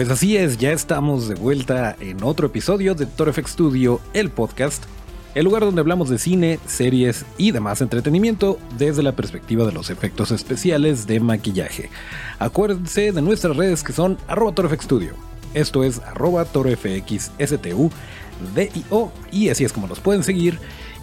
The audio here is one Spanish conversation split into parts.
Pues así es, ya estamos de vuelta en otro episodio de FX Studio, el podcast, el lugar donde hablamos de cine, series y demás entretenimiento desde la perspectiva de los efectos especiales de maquillaje. Acuérdense de nuestras redes que son arroba Studio. Esto es arroba torofxstu, D-I-O, y así es como nos pueden seguir.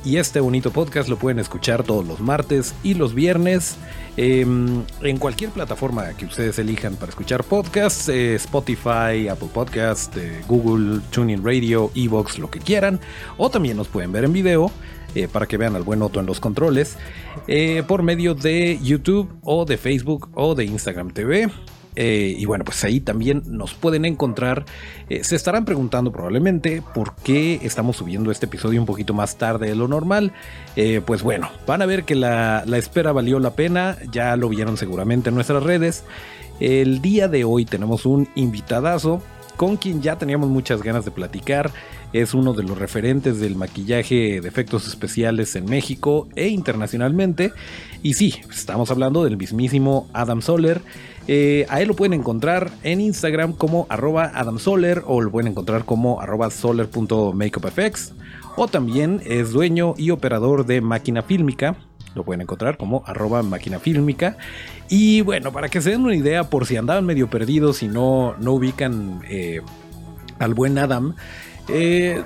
Y este bonito podcast lo pueden escuchar todos los martes y los viernes em, en cualquier plataforma que ustedes elijan para escuchar podcasts, eh, Spotify, Apple Podcast, eh, Google, TuneIn Radio, Evox, lo que quieran. O también nos pueden ver en video eh, para que vean al buen Otto en los controles por medio de YouTube o de Facebook o de Instagram TV. Eh, y bueno, pues ahí también nos pueden encontrar. Eh, se estarán preguntando probablemente por qué estamos subiendo este episodio un poquito más tarde de lo normal. Eh, pues bueno, van a ver que la, la espera valió la pena. Ya lo vieron seguramente en nuestras redes. El día de hoy tenemos un invitadazo con quien ya teníamos muchas ganas de platicar. Es uno de los referentes del maquillaje de efectos especiales en México e internacionalmente. Y sí, estamos hablando del mismísimo Adam Soler. Eh, a él lo pueden encontrar en Instagram como arroba Adam Soler o lo pueden encontrar como arroba soler.makeupfx. O también es dueño y operador de máquina fílmica. Lo pueden encontrar como arroba máquina fílmica. Y bueno, para que se den una idea, por si andaban medio perdidos y no, no ubican eh, al buen Adam, eh,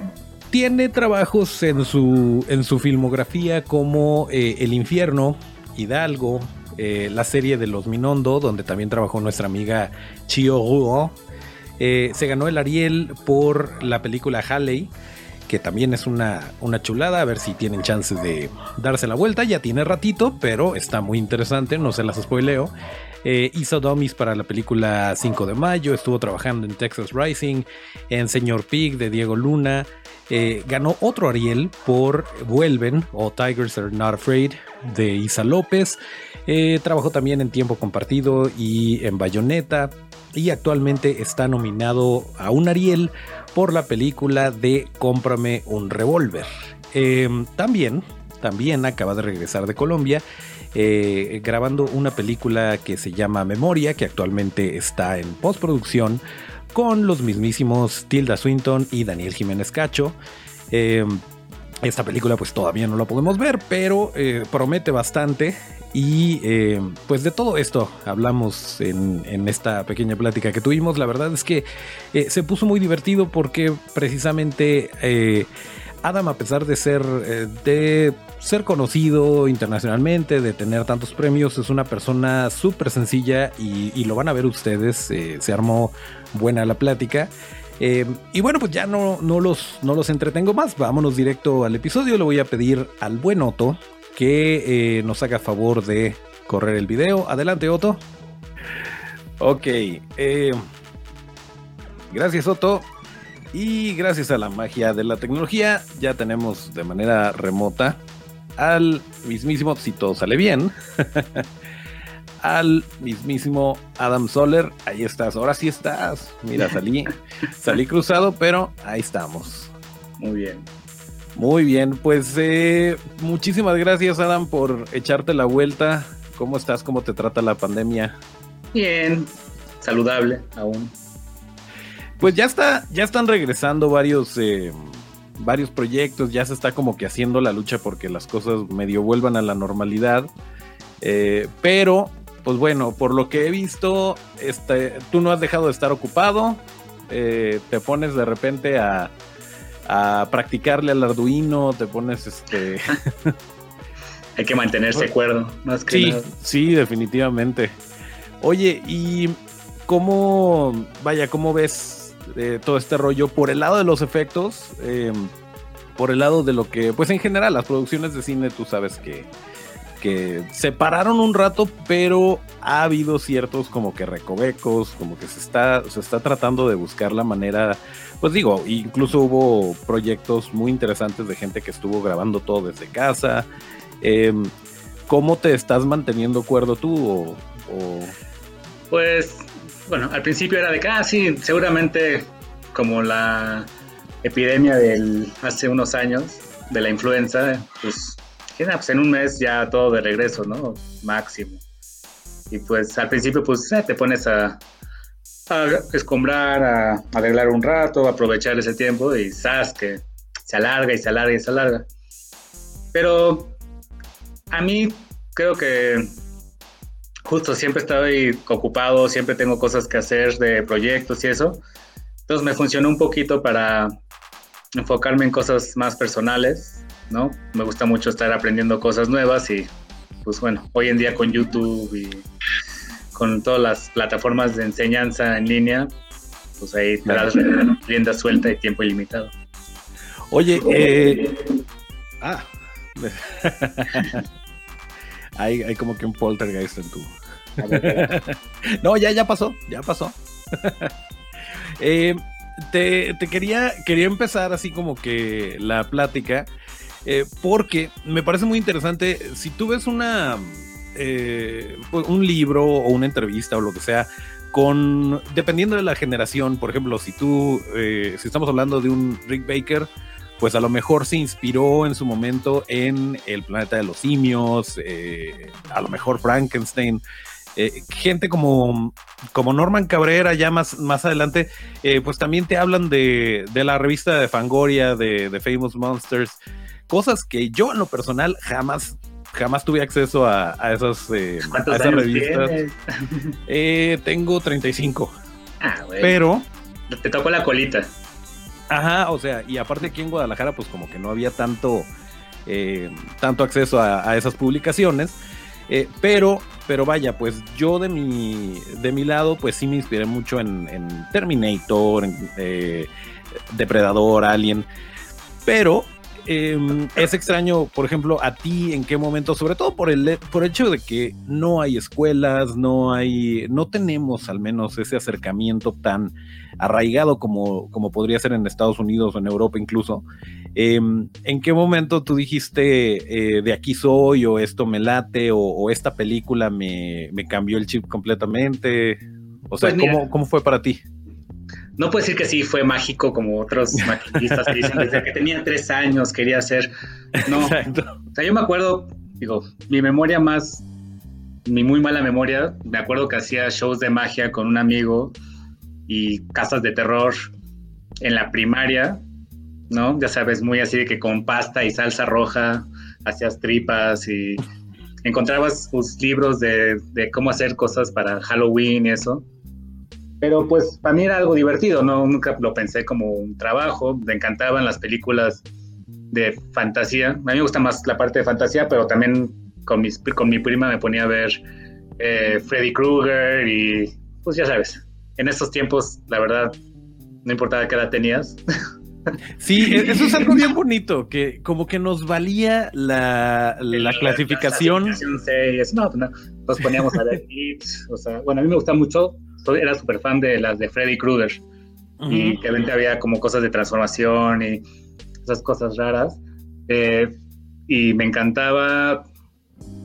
tiene trabajos en su, en su filmografía como El Infierno, Hidalgo, eh, la serie de Los Minondo, donde también trabajó nuestra amiga Chio Ruo. Eh, se ganó el Ariel por la película Halley, que también es una, una chulada, a ver si tienen chance de darse la vuelta, ya tiene ratito, pero está muy interesante, no se las spoileo. Eh, hizo dummies para la película 5 de mayo, estuvo trabajando en Texas Rising, en Señor Pig de Diego Luna, ganó otro Ariel por Vuelven o Tigers Are Not Afraid de Isa López. Eh, trabajó también en Tiempo Compartido y en Bayonetta. Y actualmente está nominado a un Ariel por la película de Cómprame un revólver. Em, también, también acaba de regresar de Colombia. Eh, grabando una película que se llama Memoria, que actualmente está en postproducción con los mismísimos Tilda Swinton y Daniel Jiménez Cacho. Em, esta película pues todavía no la podemos ver, pero eh, promete bastante. Y eh, pues de todo esto hablamos en, esta pequeña plática que tuvimos. La verdad es que eh, se puso muy divertido porque precisamente Adam, a pesar de ser, de ser conocido internacionalmente, de tener tantos premios, es una persona súper sencilla y, lo van a ver ustedes. se armó buena la plática. Eh, y bueno, pues ya no, no, los, no los entretengo más. Vámonos directo al episodio. Le voy a pedir al buen Otto que eh, nos haga favor de correr el video. Adelante, Otto. Ok. Eh, gracias, Otto. Y gracias a la magia de la tecnología, ya tenemos de manera remota al mismísimo, si todo sale bien, al mismísimo Adam Soler. Ahí estás, ahora sí estás. Mira, salí, salí cruzado, pero ahí estamos. Muy bien. Muy bien, pues eh, muchísimas gracias Adam por echarte la vuelta. ¿Cómo estás? ¿Cómo te trata la pandemia? Bien, saludable aún. Pues ya está, ya están regresando varios, eh, varios proyectos, ya se está como que haciendo la lucha porque las cosas medio vuelvan a la normalidad. Eh, pero pues bueno, por lo que he visto, este, tú no has dejado de estar ocupado. Eh, te pones de repente a, practicarle al Arduino, te pones este. Hay que mantenerse cuerdo, más que sí, Sí, definitivamente. Oye, ¿y cómo, vaya, cómo ves eh, todo este rollo por el lado de los efectos? Em, por el lado de lo que, pues en general, las producciones de cine, tú sabes que que se pararon un rato, pero ha habido ciertos como que recovecos, como que se está, se está tratando de buscar la manera, pues digo, incluso hubo proyectos muy interesantes de gente que estuvo grabando todo desde casa. Em, ¿Cómo te estás manteniendo cuerdo tú? Pues, bueno, al principio era de que, ah, sí, seguramente como la epidemia del hace unos años, de la influenza, pues pues en un mes ya todo de regreso, ¿no? Máximo. Y pues al principio pues eh, te pones a, a escombrar, a, arreglar un rato, a aprovechar ese tiempo y sabes que se alarga y se alarga y se alarga. Pero a mí creo que justo siempre estoy ocupado, siempre tengo cosas que hacer de proyectos y eso. Entonces me funcionó un poquito para enfocarme en cosas más personales ¿no? Me gusta mucho estar aprendiendo cosas nuevas y pues bueno, hoy en día con YouTube y con todas las plataformas de enseñanza en línea, pues ahí te das rienda suelta y tiempo ilimitado. Oye, eh, ah, hay, hay como que un poltergeist en tu. no, ya, ya pasó, ya pasó. Eh, te, te, quería, quería empezar así como que la plática eh, porque me parece muy interesante, si tú ves una, eh, un libro o una entrevista o lo que sea, con, dependiendo de la generación, por ejemplo, si tú, eh, si estamos hablando de un Rick Baker, pues a lo mejor se inspiró en su momento en El planeta de los simios, a lo mejor Frankenstein. gente como, como Norman Cabrera, ya más, más adelante, pues también te hablan de, de la revista de Fangoria, de Famous Monsters, cosas que yo en lo personal jamás jamás tuve acceso a, esas, eh, a esas revistas. Eh, tengo 35. Ah, güey. Pero. Te tocó la colita. Ajá, o sea, y aparte aquí en Guadalajara, pues como que no había tanto, eh, tanto acceso a, esas publicaciones. pero, pero vaya, pues yo de mi, de mi lado, pues sí me inspiré mucho en, en Terminator, en Depredador, Alien. Pero Em, es extraño, por ejemplo, a ti en qué momento, sobre todo por el, por el hecho de que no hay escuelas, no hay, no tenemos al menos ese acercamiento tan arraigado como, como podría ser en Estados Unidos o en Europa incluso. Em, ¿En qué momento tú dijiste eh, de aquí soy o esto me late o, esta película me, me, cambió el chip completamente? O sea, pues ¿cómo, ¿cómo fue para ti? No puedo decir que sí fue mágico como otros maquillistas que dicen desde que tenía tres años quería ser. No. O sea, yo me acuerdo, digo, mi memoria más, mi muy mala memoria, me acuerdo que hacía shows de magia con un amigo y casas de terror en la primaria, ¿no? Ya sabes, muy así de que con pasta y salsa roja hacías tripas y encontrabas tus libros de, de cómo hacer cosas para Halloween y eso. Pero pues para mí era algo divertido, ¿no? Nunca lo pensé como un trabajo, me encantaban las películas de fantasía. A mí me gusta más la parte de fantasía, pero también con, mis, con mi prima me ponía a ver eh, Freddy Krueger y pues ya sabes, en estos tiempos la verdad no importaba qué edad tenías. Sí, e-, eso es algo bien bonito, que como que nos valía la, la, clasificación. Pues no, nos poníamos a ver hits, o sea, bueno, a mí me gusta mucho era súper fan de las de Freddy Krueger. Y que Y había como cosas de transformación y esas cosas raras. Eh, y me encantaba,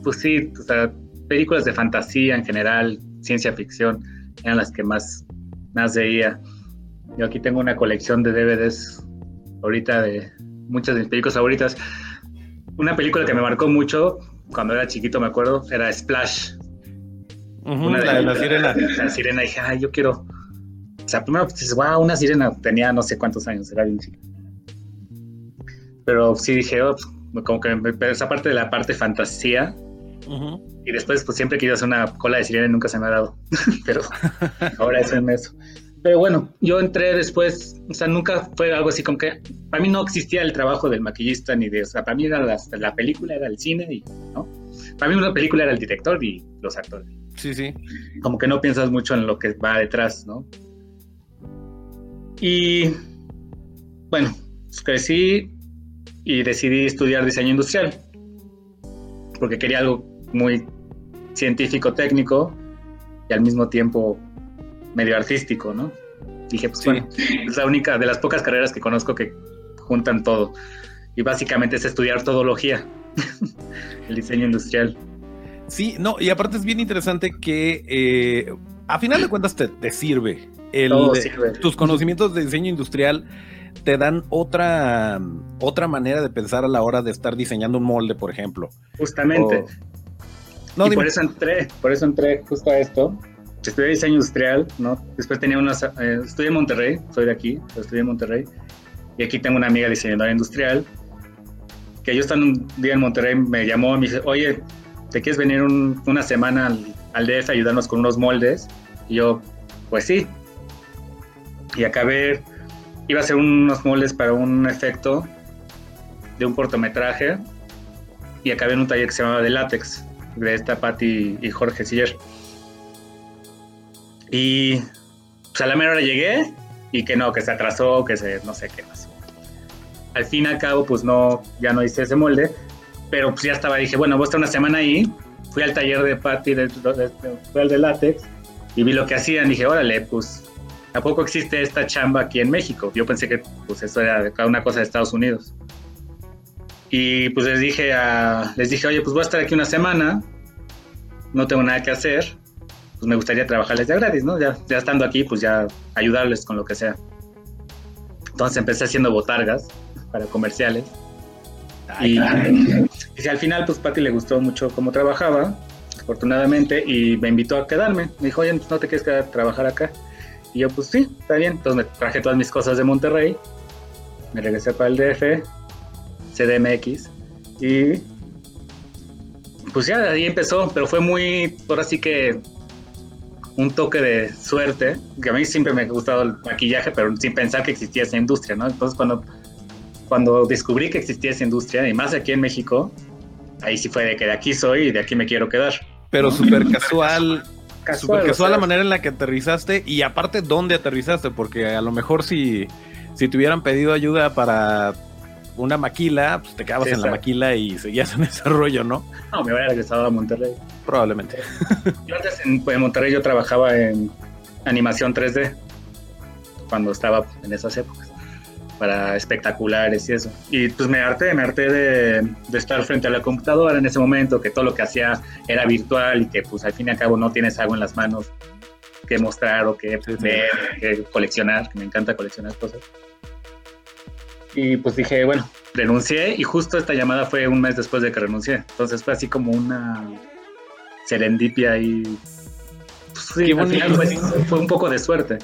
pues sí, o sea, películas de fantasía en general, ciencia ficción, eran las que más, más veía. Yo aquí tengo una colección de DVDs ahorita de muchas de mis películas favoritas. Una película que me marcó mucho cuando era chiquito, me acuerdo, era Splash una de la, sirena. La, sirena, dije, ay, yo quiero. O sea, primero pues, wow, una sirena. Tenía no sé cuántos años, era bien chica. Pero sí dije, oh, pues, como que esa parte de la parte fantasía. Y después, pues siempre quería hacer una cola de sirena y nunca se me ha dado. Pero ahora es en eso. Pero bueno, yo entré después, o sea, nunca fue algo así como que, para mí no existía el trabajo del maquillista ni de, o sea, para mí era la, la película, era el cine y, ¿no? Para mí una película era el director y los actores. Sí, sí. Como que no piensas mucho en lo que va detrás, ¿no? Y bueno, crecí y decidí estudiar diseño industrial. porque quería algo muy científico, técnico y al mismo tiempo medio artístico, ¿no? Dije, pues bueno, es la única de las pocas carreras que conozco que juntan todo. Y básicamente es estudiar todología, el diseño industrial. Sí, no, y aparte es bien interesante que eh, a final de cuentas te, sirve. El, Tus conocimientos de diseño industrial te dan otra, otra manera de pensar a la hora de estar diseñando un molde, por ejemplo. Justamente. No, y por eso entré, por eso entré justo a esto. Estudié diseño industrial, ¿no? Después tenía unas, eh, estudié en Monterrey, soy de aquí, estudié en Monterrey. Y aquí tengo una amiga diseñadora industrial que yo estando un día en Monterrey me llamó y me dice, oye, ¿te quieres venir una semana al, al DF a ayudarnos con unos moldes? Y yo, pues sí. Y acabé, iba a hacer unos moldes para un efecto de un cortometraje y acabé en un taller que se llamaba de látex, de esta Patti y Jorge Siller. Y pues a la mera hora llegué y que no, que se atrasó, que se no sé qué más. Al fin y al cabo, pues no, ya no hice ese molde, pero pues ya estaba, dije, bueno, voy a estar una semana ahí. Fui al taller de Patti, de, fui al de látex y vi lo que hacían. Dije, órale, pues, ¿a poco existe esta chamba aquí en México? Yo pensé que pues eso era una cosa de Estados Unidos. Y pues les dije, a, les dije, oye, pues voy a estar aquí una semana, no tengo nada que hacer, pues me gustaría trabajarles de gratis, ¿no? Ya, ya estando aquí, pues ya ayudarles con lo que sea. Entonces empecé haciendo botargas para comerciales. Y, y, al final, pues Patti le gustó mucho cómo trabajaba, afortunadamente, y me invitó a quedarme. Me dijo, oye, ¿no te quieres quedar a trabajar acá? Y yo, pues sí, está bien. Entonces me traje todas mis cosas de Monterrey, me regresé para el DF, CDMX, y pues ya ahí empezó, pero fue muy, ahora sí que un toque de suerte, que a mí siempre me ha gustado el maquillaje, pero sin pensar que existía esa industria, ¿no? Entonces cuando, cuando descubrí que existía esa industria, y más aquí en México, ahí sí fue de que de aquí soy y de aquí me quiero quedar. Pero súper casual, casual, super casual la manera en la que aterrizaste y aparte dónde aterrizaste, porque a lo mejor si, si te hubieran pedido ayuda para una maquila, pues te quedabas en la maquila y seguías en ese rollo, ¿no? No, me hubiera regresado a Monterrey. Probablemente. Yo antes en, pues, en Monterrey yo trabajaba en animación 3D, cuando estaba en esas épocas, para espectaculares y eso. Y pues me harté, me harté de, de, estar frente a la computadora en ese momento, que todo lo que hacía era virtual y que pues al fin y al cabo no tienes algo en las manos que mostrar o que ver, que coleccionar, que me encanta coleccionar cosas. Y pues dije, bueno, renuncié y justo esta llamada fue un mes después de que renuncié. Entonces fue así como una serendipia y... Pues, sí, al final fue, un poco de suerte.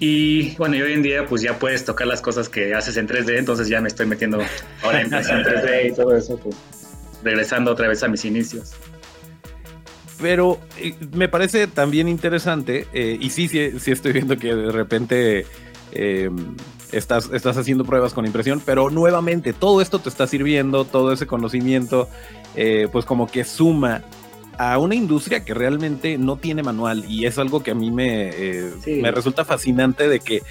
Y bueno, y hoy en día pues ya puedes tocar las cosas que haces en 3D, entonces ya me estoy metiendo ahora en 3D y todo eso, pues regresando otra vez a mis inicios. Pero eh, me parece también interesante, eh, y sí, sí, sí estoy viendo que de repente eh, estás, estás haciendo pruebas con impresión, pero nuevamente todo esto te está sirviendo, todo ese conocimiento, eh, pues como que suma a una industria que realmente no tiene manual y es algo que a mí me, eh, me resulta fascinante de que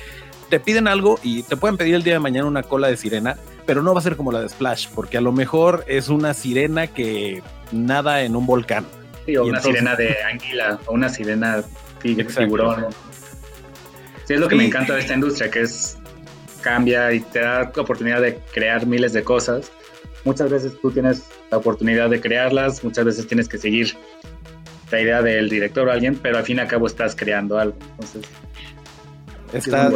te piden algo y te pueden pedir el día de mañana una cola de sirena, pero no va a ser como la de Splash, porque a lo mejor es una sirena que nada en un volcán. Sí, o una sirena de anguila, o una sirena tiburón. Sí, es lo que me encanta de esta industria, que es cambia y te da la oportunidad de crear miles de cosas. Muchas veces tú tienes la oportunidad de crearlas, muchas veces tienes que seguir la idea del director o alguien, pero al fin y al cabo estás creando algo. Entonces, Está,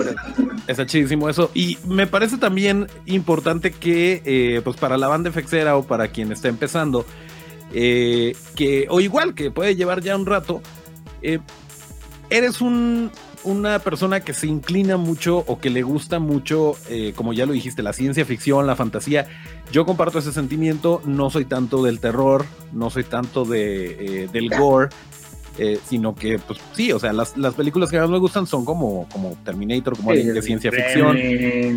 está chidísimo eso. Y me parece también importante que, eh, pues para la banda efexera o para quien está empezando, eh, que, o igual que puede llevar ya un rato, eh, eres un, una persona que se inclina mucho o que le gusta mucho, eh, como ya lo dijiste, la ciencia ficción, la fantasía, yo comparto ese sentimiento, no soy tanto del terror, no soy tanto de, eh, del gore, eh, sino que, pues sí, o sea, las, películas que más me gustan son como, como Terminator, como alguien de ciencia ficción.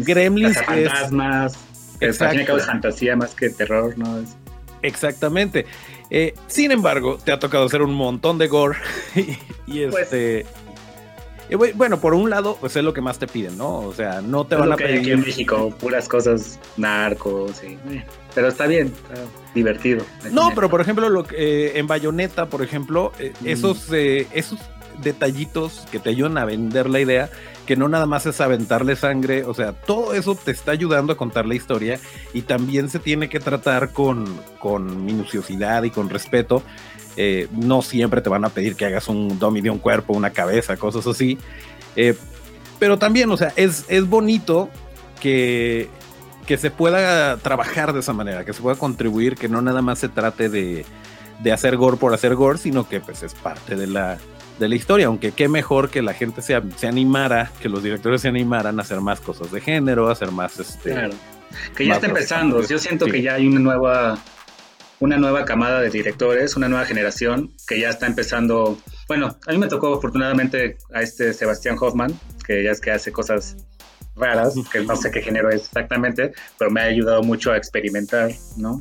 Gremlins. fantasmas. Es, es fantasía más que terror, ¿no? Exactamente. sin embargo, te ha tocado hacer un montón de gore y, pues, este... bueno, por un lado, pues es lo que más te piden, ¿no? O sea, no te van a pedir. Aquí en México, puras cosas narcos, sí. Pero está bien, está divertido. No, pero por ejemplo, lo que, eh, en Bayonetta, por ejemplo, eh, mm. esos, eh, esos detallitos que te ayudan a vender la idea, que no nada más es aventarle sangre, o sea, todo eso te está ayudando a contar la historia y también se tiene que tratar con, con minuciosidad y con respeto. Eh, no siempre te van a pedir que hagas un dummy de un cuerpo, una cabeza, cosas así. Eh, pero también, o sea, es, es bonito que, que se pueda trabajar de esa manera, que se pueda contribuir, que no nada más se trate de, de hacer gore por hacer gore, sino que pues es parte de la, de la historia, aunque qué mejor que la gente se, se animara, que los directores se animaran a hacer más cosas de género, a hacer más este. Claro. Que ya está empezando. Yo siento que ya hay una nueva, una nueva camada de directores, una nueva generación que ya está empezando. Bueno, a mí me tocó afortunadamente a este Sebastián Hoffman, que ya es que hace cosas raras, que no sé qué género es exactamente, pero me ha ayudado mucho a experimentar, ¿no?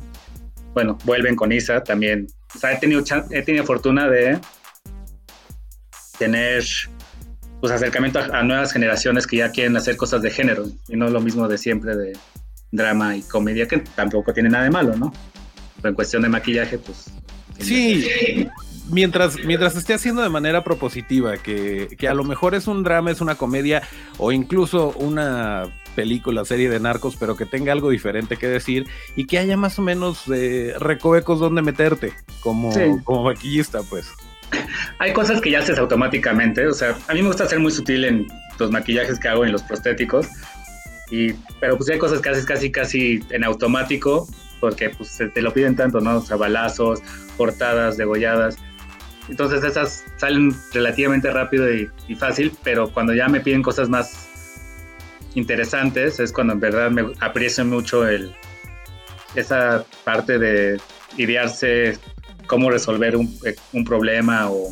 Bueno, vuelven con Isa también. O sea, he tenido, he tenido fortuna de tener pues acercamiento a, nuevas generaciones que ya quieren hacer cosas de género y no lo mismo de siempre de drama y comedia que tampoco tiene nada de malo, ¿no? Pero en cuestión de maquillaje, pues... Sí, mientras, mientras esté haciendo de manera propositiva, que, que, a lo mejor es un drama, es una comedia o incluso una película, serie de narcos, pero que tenga algo diferente que decir y que haya más o menos eh, recovecos donde meterte como, como maquillista, pues hay cosas que ya haces automáticamente. O sea, a mí me gusta ser muy sutil en los maquillajes que hago en los prostéticos. Y, pero pues hay cosas que haces casi, casi en automático, porque pues te lo piden tanto, ¿no? O sea, balazos, cortadas, degolladas. Entonces esas salen relativamente rápido y, fácil, pero cuando ya me piden cosas más interesantes es cuando en verdad me aprecio mucho el, esa parte de idearse cómo resolver un, eh, un problema o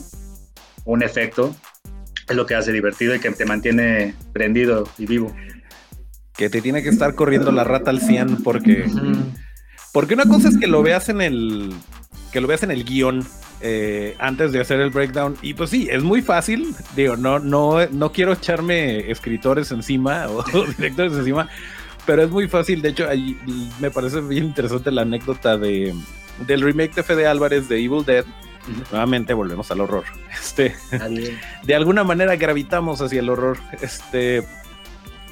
un efecto es lo que hace divertido y que te mantiene prendido y vivo. Que te tiene que estar corriendo la rata al 100 porque... Porque una cosa es que lo veas en el... Que lo veas en el guion eh, antes de hacer el breakdown. Y pues sí, es muy fácil. Digo, no, no, no quiero echarme escritores encima o directores encima, pero es muy fácil. De hecho, ahí me parece bien interesante la anécdota de del remake de Fede Álvarez de Evil Dead. Nuevamente volvemos al horror. Este, de alguna manera gravitamos hacia el horror. Este,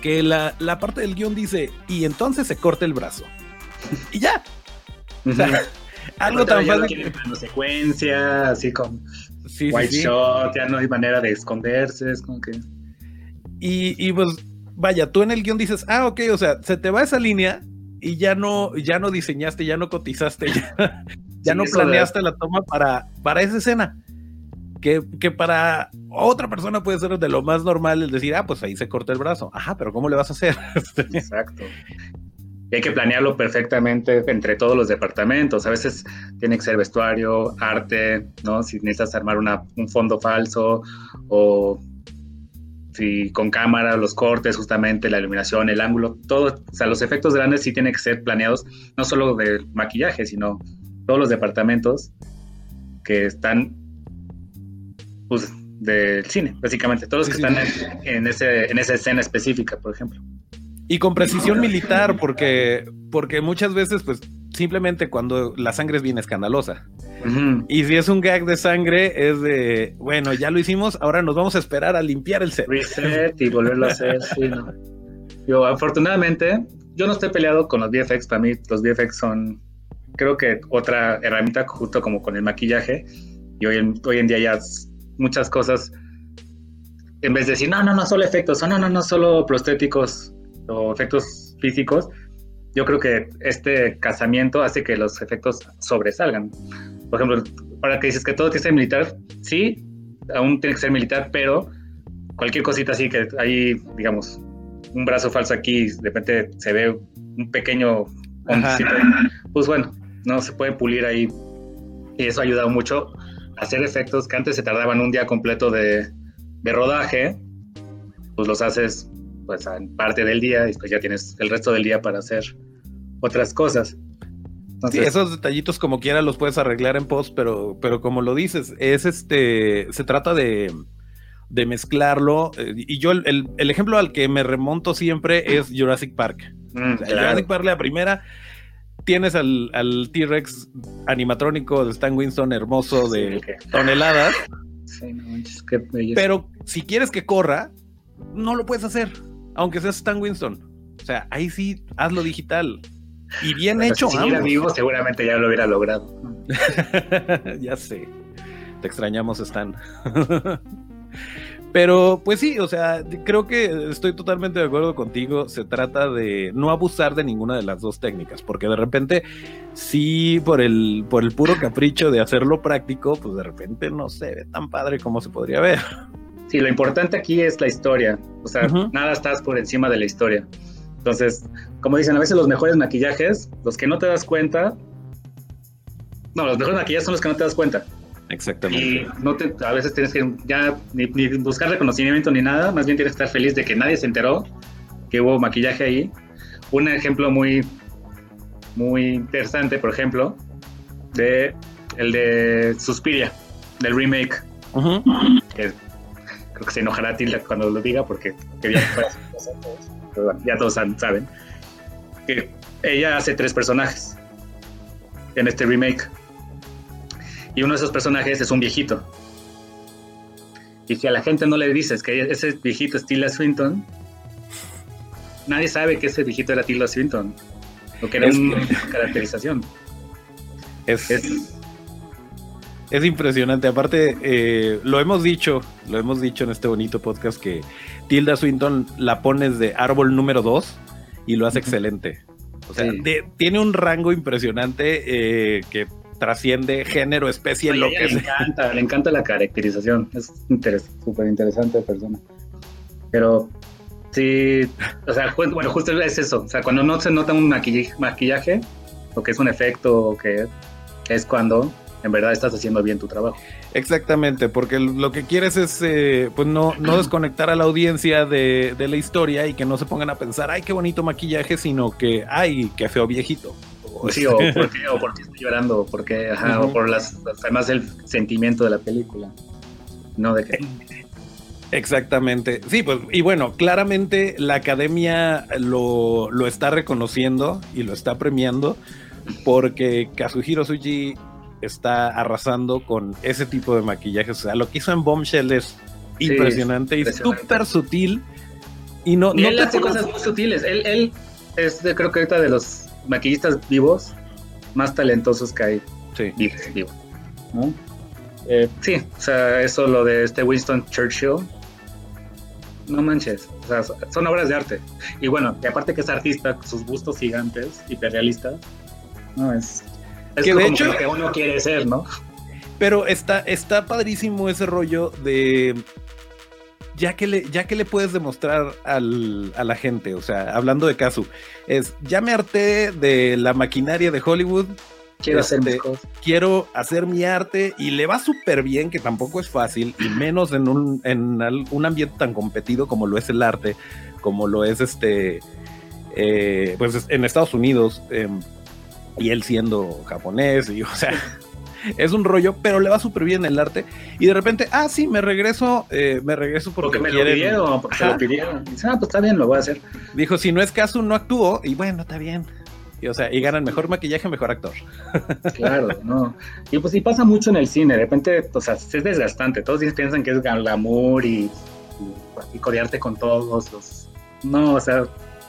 que la, parte del guion dice, y entonces se corta el brazo. Y ya. algo tan fácil. secuencia, así con white shot, ya no hay manera de esconderse, es como que. Y, y pues, vaya, tú en el guion dices, ah, ok, o sea, se te va esa línea y ya no, ya no diseñaste, ya no cotizaste, ya, no planeaste la toma para, para esa escena. Que, que, para otra persona puede ser de lo más normal el decir, ah, pues ahí se corta el brazo. Ajá, pero ¿cómo le vas a hacer? Exacto. Y hay que planearlo perfectamente entre todos los departamentos. A veces tiene que ser vestuario, arte, ¿no? Si necesitas armar una, un fondo falso o si con cámara, los cortes, justamente la iluminación, el ángulo, todo, o sea, los efectos grandes sí tienen que ser planeados, no solo de maquillaje, sino todos los departamentos que están, pues, del cine, básicamente, todos los que están en, ese, en esa escena específica, por ejemplo. Y con precisión militar, porque, porque muchas veces, pues, simplemente cuando la sangre es bien escandalosa. Y si es un gag de sangre, es de, bueno, ya lo hicimos, ahora nos vamos a esperar a limpiar el set. Reset y volverlo a hacer, sí, ¿no? Yo, afortunadamente, yo no estoy peleado con los VFX, para mí los VFX son, creo que otra herramienta justo como con el maquillaje, y hoy en, hoy en día ya muchas cosas, en vez de decir, no, no, no, solo efectos, o no, no, no, solo prostéticos o efectos físicos, yo creo que este casamiento hace que los efectos sobresalgan. Por ejemplo, ahora que dices que todo tiene que ser militar, sí, aún tiene que ser militar, pero cualquier cosita así que hay, digamos, un brazo falso aquí, de repente se ve un pequeño pues bueno, no se puede pulir ahí y eso ha ayudado mucho a hacer efectos que antes se tardaban un día completo de, de rodaje, pues los haces pues en parte del día y pues ya tienes el resto del día para hacer otras cosas. sí, esos detallitos como quiera los puedes arreglar en post, pero, pero como lo dices, es este, se trata de, de mezclarlo. eh, y yo, el, el- el ejemplo al que me remonto siempre es Jurassic Park. Mm, O sea, claro. Jurassic Park, la primera, tienes al, al T-Rex animatrónico de Stan Winston hermoso de Sí, que- toneladas, Sí, no pero si quieres que corra, no lo puedes hacer, aunque seas Stan Winston. O sea, ahí sí, hazlo digital. Y bien hecho, si siguiera vivo, seguramente ya lo hubiera logrado. ya sé. Te extrañamos, Stan. Pero, pues sí, o sea, creo que estoy totalmente de acuerdo contigo. Se trata de no abusar de ninguna de las dos técnicas, porque de repente, sí, por el, por el puro capricho de hacerlo práctico, pues de repente no se ve tan padre como se podría ver. Sí, lo importante aquí es la historia. O sea, nada estás por encima de la historia. Entonces, como dicen, a veces los mejores maquillajes, los que no te das cuenta. No, los mejores maquillajes son los que no te das cuenta. Exactamente. Y no te, a veces tienes que ya ni, ni buscar reconocimiento ni nada, más bien tienes que estar feliz de que nadie se enteró que hubo maquillaje ahí. Un ejemplo muy, muy interesante, por ejemplo, de el de Suspiria, del remake, que creo que se enojará Tilda cuando lo diga porque quería que fuera. Pero ya todos saben que ella hace tres personajes en este remake y uno de esos personajes es un viejito y si a la gente no le dices que ese viejito es Tilda Swinton nadie sabe que ese viejito era Tilda Swinton o que era Es una caracterización Es, es Es impresionante. Aparte, eh, lo hemos dicho, lo hemos dicho en este bonito podcast que Tilda Swinton la pones de árbol número 2 y lo hace excelente. O sea, Sí. de- tiene un rango impresionante eh, que trasciende género, especie, lo que le sea. encanta, le encanta la caracterización. Es súper interesante persona. Pero sí, o sea, bueno, justo es eso. O sea, cuando no se nota un maquillaje, maquillaje o que es un efecto, o que es cuando en verdad estás haciendo bien tu trabajo. Exactamente, porque lo que quieres es eh, pues no, no desconectar a la audiencia de, de la historia y que no se pongan a pensar, ay, qué bonito maquillaje, sino que, ay, qué feo viejito. Sí, o por qué, o por qué estoy llorando, o por qué, ajá, Ujú. o por las, además el sentimiento de la película. No de que. Exactamente. Sí, pues, y bueno, claramente la academia lo, lo está reconociendo y lo está premiando porque Kazuhiro Tsuji está arrasando con ese tipo de maquillajes. O sea, lo que hizo en Bombshell es Sí, impresionante y impresionante. súper sutil. Y no, Y no él te hace cosas muy sutiles. Él, él es, de- creo que ahorita de los maquillistas vivos más talentosos que hay Sí. vivos. vivos, ¿no? Eh, sí, o sea, eso lo de este Winston Churchill. No manches, o sea, so- son obras de arte. Y bueno, y aparte que es artista, sus bustos gigantes, hiperrealistas, no es. Es Que de como hecho- lo que uno quiere ser, ¿no? Pero está, está padrísimo ese rollo de. Ya que, le, ya que le puedes demostrar al- a la gente, o sea, hablando de Kazu, es ya me harté de la maquinaria de Hollywood, Quiero hacer Este, quiero hacer mi arte y le va súper bien, que tampoco es fácil, y menos en un, en un ambiente tan competido como lo es el arte, como lo es este, eh, pues en Estados Unidos, em, y él siendo japonés, y o sea, es un rollo, pero le va súper bien el arte, y de repente, ah, sí, me regreso, eh, me regreso porque, Porque me lo pidieron, porque Ajá. lo pidieron. Y dice, ah, pues está bien, lo voy a hacer. Dijo, si no es caso, no actúo, y bueno, está bien. Y, o sea, y ganan mejor maquillaje, mejor actor. Claro, no. Y pues sí pasa mucho en el cine, de repente, o sea, es desgastante. Todos piensan que es glamour y, y, y codearte con todos los. No, o sea,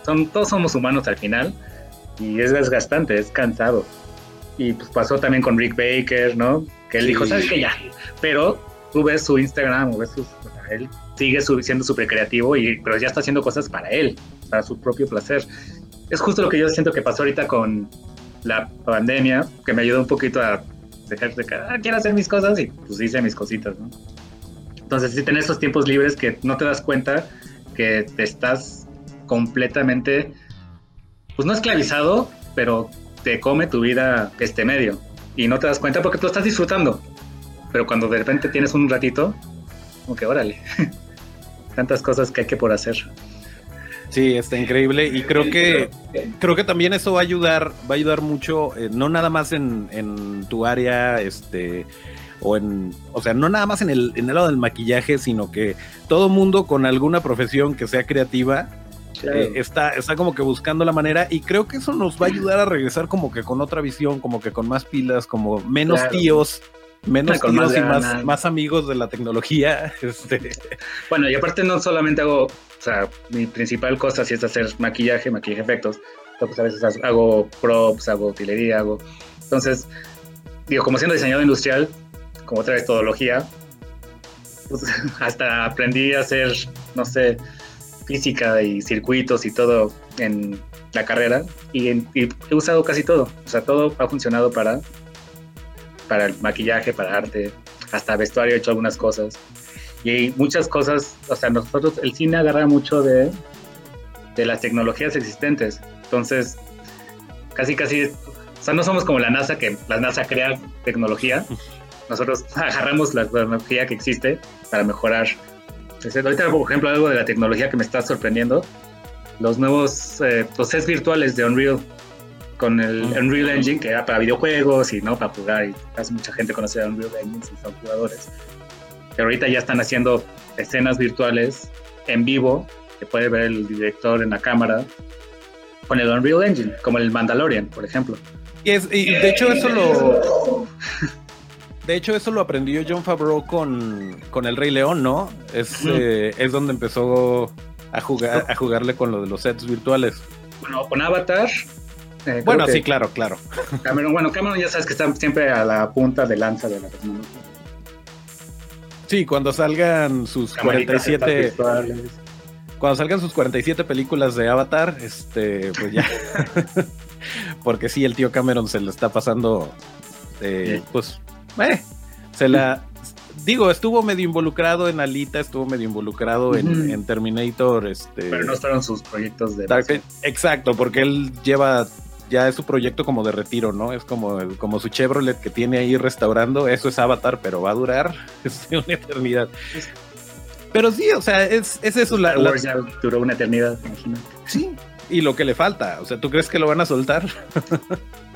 son, todos somos humanos al final y es desgastante, es cansado. Y pues pasó también con Rick Baker, ¿no? Que él Sí. dijo, ¿sabes qué? Ya. Pero tú ves su Instagram ves sus. o sea, él sigue siendo súper creativo, y, pero ya está haciendo cosas para él, para su propio placer. Es justo lo que yo siento que pasó ahorita con la pandemia, que me ayudó un poquito a dejar de que ah, quiero hacer mis cosas y pues hice mis cositas, ¿no? Entonces, sí, tener esos tiempos libres que no te das cuenta que te estás completamente, pues no esclavizado, pero te come tu vida este medio y no te das cuenta porque tú estás disfrutando. Pero cuando de repente tienes un ratito, como que órale, tantas cosas que hay que por hacer. Sí, está increíble y creo que creo que también eso va a ayudar, va a ayudar mucho, eh, no nada más en, en tu área, este, o en, o sea, no nada más en el, en el lado del maquillaje, sino que todo mundo con alguna profesión que sea creativa eh, está, está como que buscando la manera y creo que eso nos va a ayudar a regresar como que con otra visión, como que con más pilas, como menos tíos, menos tíos y más, más amigos de la tecnología. Este. Bueno, y aparte no solamente hago, o sea, mi principal cosa sí es hacer maquillaje, maquillaje efectos, pues a veces hago props, hago utilería, hago... Entonces, digo, como siendo diseñador industrial, como otra metodología, pues, hasta aprendí a hacer, no sé, física y circuitos y todo en la carrera y, he usado casi todo. O sea, todo ha funcionado para, para el maquillaje, para arte, hasta vestuario he hecho algunas cosas. Y muchas cosas, o sea, nosotros, el cine agarra mucho de, de las tecnologías existentes. Entonces, casi, casi, o sea, no somos como la NASA, que la NASA crea tecnología. Nosotros agarramos la tecnología que existe para mejorar Ahorita, por ejemplo, algo de la tecnología que me está sorprendiendo, los nuevos eh, sets virtuales de Unreal, con el Unreal Engine, que era para videojuegos y no para jugar, y casi mucha gente conoce a Unreal Engine si son jugadores. Pero ahorita ya están haciendo escenas virtuales en vivo, que puede ver el director en la cámara, con el Unreal Engine, como el Mandalorian, por ejemplo. Y, y de hecho eso lo... De hecho, eso lo aprendió John Favreau con, con El Rey León, ¿no? Es, eh, es donde empezó a jugar a jugarle con lo de los sets virtuales. Bueno, con Avatar. Eh, bueno, sí, claro, claro. Cameron, bueno, Cameron ya sabes que está siempre a la punta de lanza de la tecnología. Sí, cuando salgan sus 47 cuando salgan sus 47 películas de Avatar, este, pues ya. Porque sí, el tío Cameron se le está pasando, eh, pues, eh, se la. Digo, estuvo medio involucrado en Alita, estuvo medio involucrado en, Terminator. Este, Pero no estaban sus proyectos de. exacto, porque él lleva. Ya es su proyecto como de retiro, ¿no? Es como, como su Chevrolet que tiene ahí restaurando. Eso es Avatar, pero va a durar una eternidad. Pero sí, o sea, es, es eso. La, ya duró una eternidad, imagínate. Sí, y lo que le falta. O sea, ¿tú crees que lo van a soltar?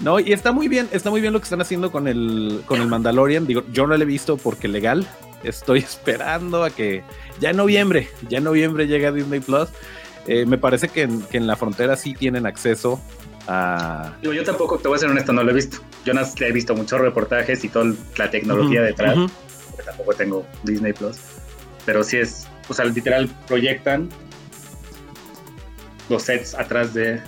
No, y está muy bien, está muy bien lo que están haciendo con el, con el Mandalorian. Digo, yo no lo he visto porque legal. Estoy esperando a que ya en noviembre, ya en noviembre llega Disney Plus. Eh, me parece que en, la frontera sí tienen acceso a. Digo, yo tampoco, te voy a ser honesto, no lo he visto. Yo no he visto muchos reportajes y toda la tecnología detrás, porque tampoco tengo Disney Plus. Pero sí es, o sea, literal proyectan los sets atrás de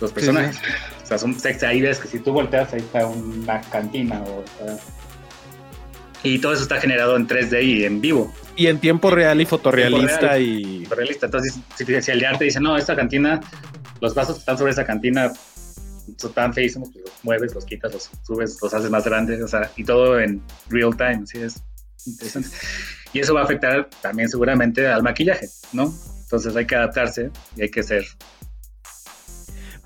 los personajes. O sea, son sets ahí ves que si tú volteas ahí está una cantina o Y todo eso está generado en 3D y en vivo. Y en tiempo real y fotorrealista y... Fotorrealista. Entonces, si, el de arte dice, no, esta cantina, los vasos que están sobre esa cantina son tan feísimos, pues los mueves, los quitas, los subes, los haces más grandes, o sea, y todo en real time, sí, es interesante. Y eso va a afectar también seguramente al maquillaje, ¿no? Entonces hay que adaptarse y hay que ser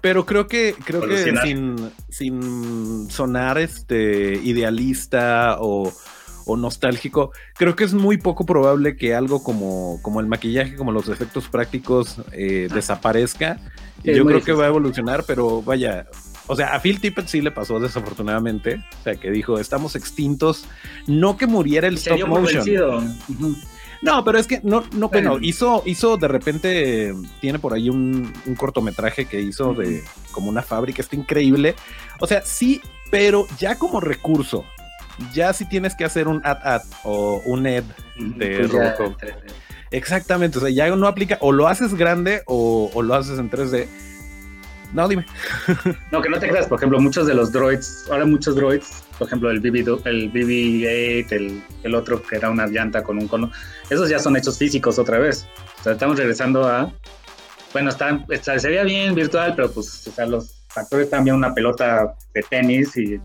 pero creo que, creo que sin, sin sonar este idealista o, nostálgico, creo que es muy poco probable que algo como, como el maquillaje, como los efectos prácticos eh, desaparezca. Yo creo que va a evolucionar, pero vaya, o sea, a Phil Tippett sí le pasó desafortunadamente. O sea, que dijo, estamos extintos. No que muriera el stop motion. No, pero es que no, no, bueno, hizo, hizo de repente, tiene por ahí un, cortometraje que hizo de como una fábrica, está increíble. O sea, sí, pero ya como recurso, ya si tienes que hacer un ad-ad o un ed de rojo. Exactamente, o sea, ya no aplica, o lo haces grande o, o lo haces en 3D. No, dime. no, que no te creas, por ejemplo, muchos de los droids, ahora muchos droids por ejemplo, el, BB, el BB-8, el, otro que era una llanta con un cono, esos ya son hechos físicos otra vez. O sea, estamos regresando a, bueno, está, se veía bien virtual, pero pues, o sea, los factores también una pelota de tenis y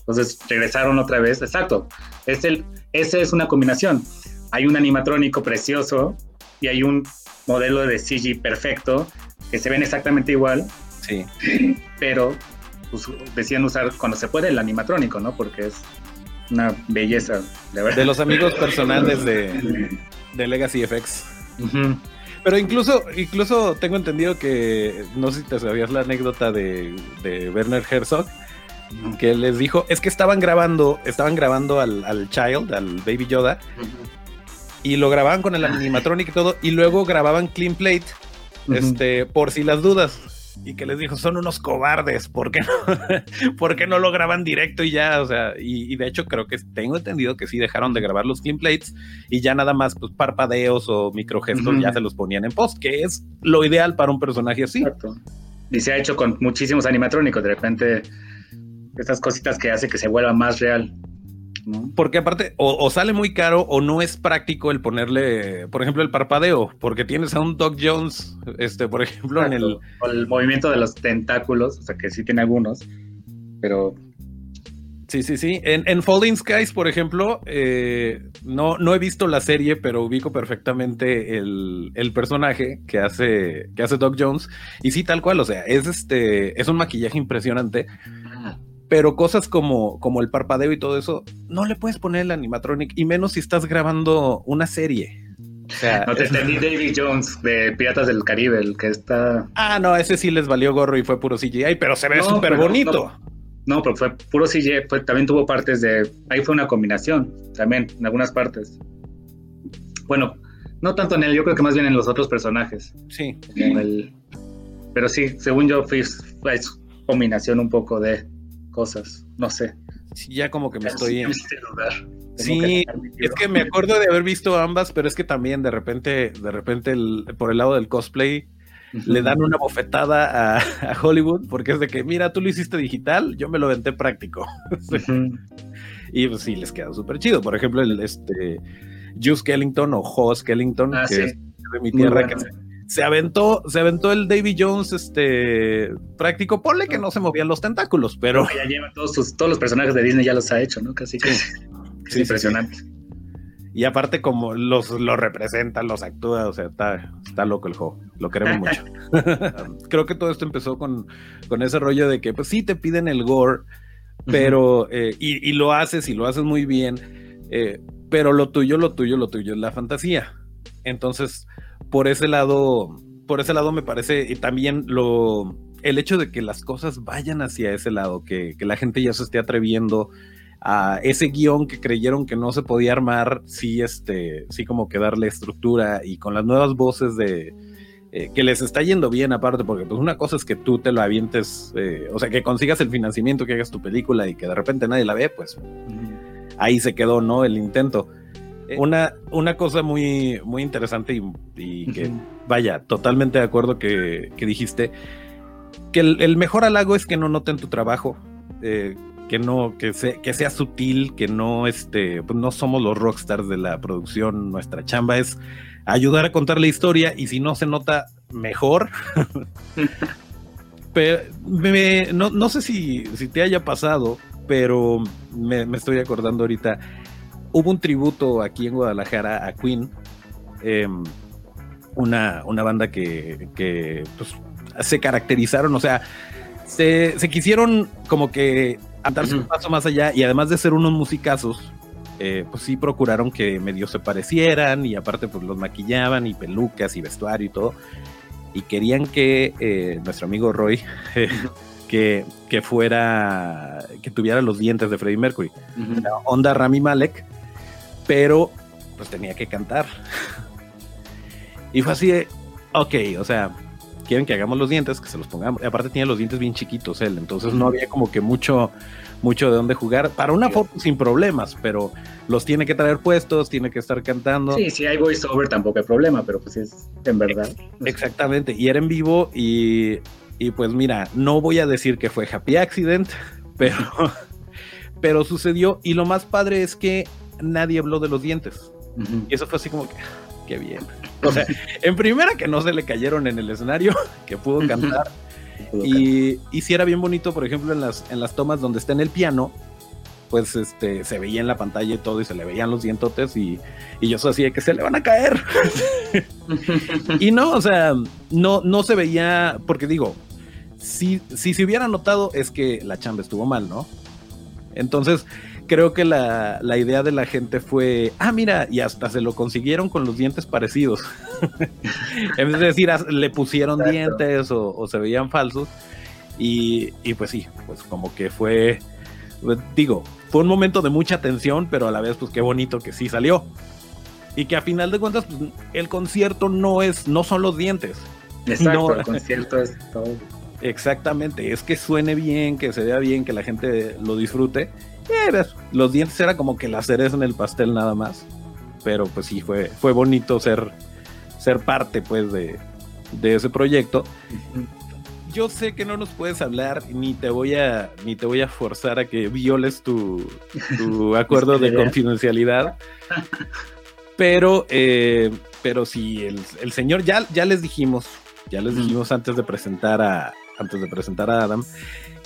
entonces regresaron otra vez. Exacto, es el, esa es una combinación. Hay un animatrónico precioso y hay un modelo de CG perfecto que se ven exactamente igual. Sí. Pero pues, decían usar cuando se puede el animatrónico, ¿no? Porque es una belleza, de verdad. De los amigos personales de, de Legacy FX. Pero incluso, incluso tengo entendido que, no sé si te sabías la anécdota de, de Werner Herzog, que les dijo, es que estaban grabando, estaban grabando al, al Child, al Baby Yoda, y lo grababan con el animatronic y todo, y luego grababan Clean Plate, este, por si las dudas. Y que les dijo, son unos cobardes, ¿por qué no, ¿por qué no lo graban directo y ya? O sea, y, de hecho creo que tengo entendido que sí dejaron de grabar los clean plates y ya nada más pues parpadeos o microgestos ya se los ponían en post, que es lo ideal para un personaje así. Y se ha hecho con muchísimos animatrónicos, de repente estas cositas que hace que se vuelva más real. Porque aparte, o, sale muy caro o no es práctico el ponerle, por ejemplo, el parpadeo, porque tienes a un Doc Jones, este, por ejemplo, en el... O el movimiento de los tentáculos, o sea que sí tiene algunos, pero... Sí, sí, sí. En, en Falling Skies, por ejemplo, eh, no, no he visto la serie, pero ubico perfectamente el, el, personaje que hace, que hace Doc Jones. Y sí, tal cual, o sea, es este, es un maquillaje impresionante pero cosas como, como el parpadeo y todo eso, no le puedes poner el animatronic, y menos si estás grabando una serie. O sea, no te entendí David Jones de Piratas del Caribe, el que está. Ah, no, ese sí les valió gorro y fue puro CGI, pero se ve súper bonito. No, pero fue puro CGI, también tuvo partes de. Ahí fue una combinación, también, en algunas partes. Bueno, no tanto en él, yo creo que más bien en los otros personajes. Sí. pero sí, según yo, fue, fue combinación un poco de cosas, no sé. Sí, ya como que me estoy... Sí, es que me acuerdo de haber visto ambas, pero es que también de repente, de repente por el lado del cosplay, le dan una bofetada a, Hollywood porque es de que, mira, tú lo hiciste digital, yo me lo venté práctico. Y pues sí, les queda súper chido. Por ejemplo, el este Juice Kellington o Hoss Kellington, ah, que es de mi tierra, que se aventó, se aventó el Davy Jones este práctico, ponle que no se movían los tentáculos, pero ya lleva todos sus, todos los personajes de Disney ya los ha hecho, ¿no? Casi que es impresionante. Y aparte como los, los representa, los actúa, o sea, está, está loco el juego, lo queremos mucho. Creo que todo esto empezó con, con ese rollo de que pues sí te piden el gore, pero, eh, y, y, lo haces y lo haces muy bien, eh, pero lo tuyo, lo tuyo, lo tuyo es la fantasía. Entonces, por ese lado, por ese lado me parece, y también lo, el hecho de que las cosas vayan hacia ese lado, que, la gente ya se esté atreviendo a ese guion que creyeron que no se podía armar, sí, este, sí como que darle estructura y con las nuevas voces de, eh, que les está yendo bien aparte, porque pues una cosa es que tú te lo avientes, eh, o sea, que consigas el financiamiento, que hagas tu película y que de repente nadie la ve, pues ahí se quedó, ¿no? El intento. Eh, una, una cosa muy, muy interesante y, que, vaya, totalmente de acuerdo que, dijiste, que el, mejor halago es que no noten tu trabajo, eh, que no, que, que sea sutil, que no, este, pues no somos los rockstars de la producción, nuestra chamba es ayudar a contar la historia y si no se nota mejor. pero no, sé si, si, te haya pasado, pero me, me estoy acordando ahorita hubo un tributo aquí en Guadalajara a Queen, em, una, una, banda que, pues, se caracterizaron, o sea, se, quisieron como que andarse un paso más allá y además de ser unos musicazos, eh, pues sí procuraron que medio se parecieran y aparte pues los maquillaban y pelucas y vestuario y todo. Y querían que eh, nuestro amigo Roy que, que, fuera, que tuviera los dientes de Freddie Mercury. La onda Rami Malek pero pues tenía que cantar. y fue así de, ok, o sea, quieren que hagamos los dientes, que se los pongamos. Y aparte tenía los dientes bien chiquitos él, entonces no había como que mucho, mucho de dónde jugar. Para una foto sin problemas, pero los tiene que traer puestos, tiene que estar cantando. Sí, si hay voiceover tampoco hay problema, pero pues es en verdad. Exactamente, y era en vivo y, y pues mira, no voy a decir que fue happy accident, pero, pero sucedió y lo más padre es que nadie habló de los dientes. Y eso fue así como que, qué bien. O sea, en primera que no se le cayeron en el escenario, que pudo cantar. y, y si era bien bonito, por ejemplo, en las, en las tomas donde está en el piano, pues este, se veía en la pantalla y todo, y se le veían los dientotes, y, y yo así de que se le van a caer. y no, o sea, no, no se veía, porque digo, si, si se hubiera notado es que la chamba estuvo mal, ¿no? Entonces, creo que la, idea de la gente fue, ah, mira, y hasta se lo consiguieron con los dientes parecidos. en vez de decir, le pusieron dientes o, se veían falsos. Y, y pues sí, pues como que fue, digo, fue un momento de mucha tensión, pero a la vez, pues qué bonito que sí salió. Y que a final de cuentas, pues, el concierto no es, no son los dientes. Exacto, el concierto es todo. Exactamente, es que suene bien, que se vea bien, que la gente lo disfrute. Los dientes era como que la cereza en el pastel nada más. Pero pues sí, fue, fue bonito ser, ser parte pues de, de ese proyecto. Yo sé que no nos puedes hablar ni te voy a ni te voy a forzar a que violes tu, acuerdo de confidencialidad. Pero, eh, pero si el, señor ya, ya les dijimos, ya les dijimos antes de presentar a antes de presentar a Adam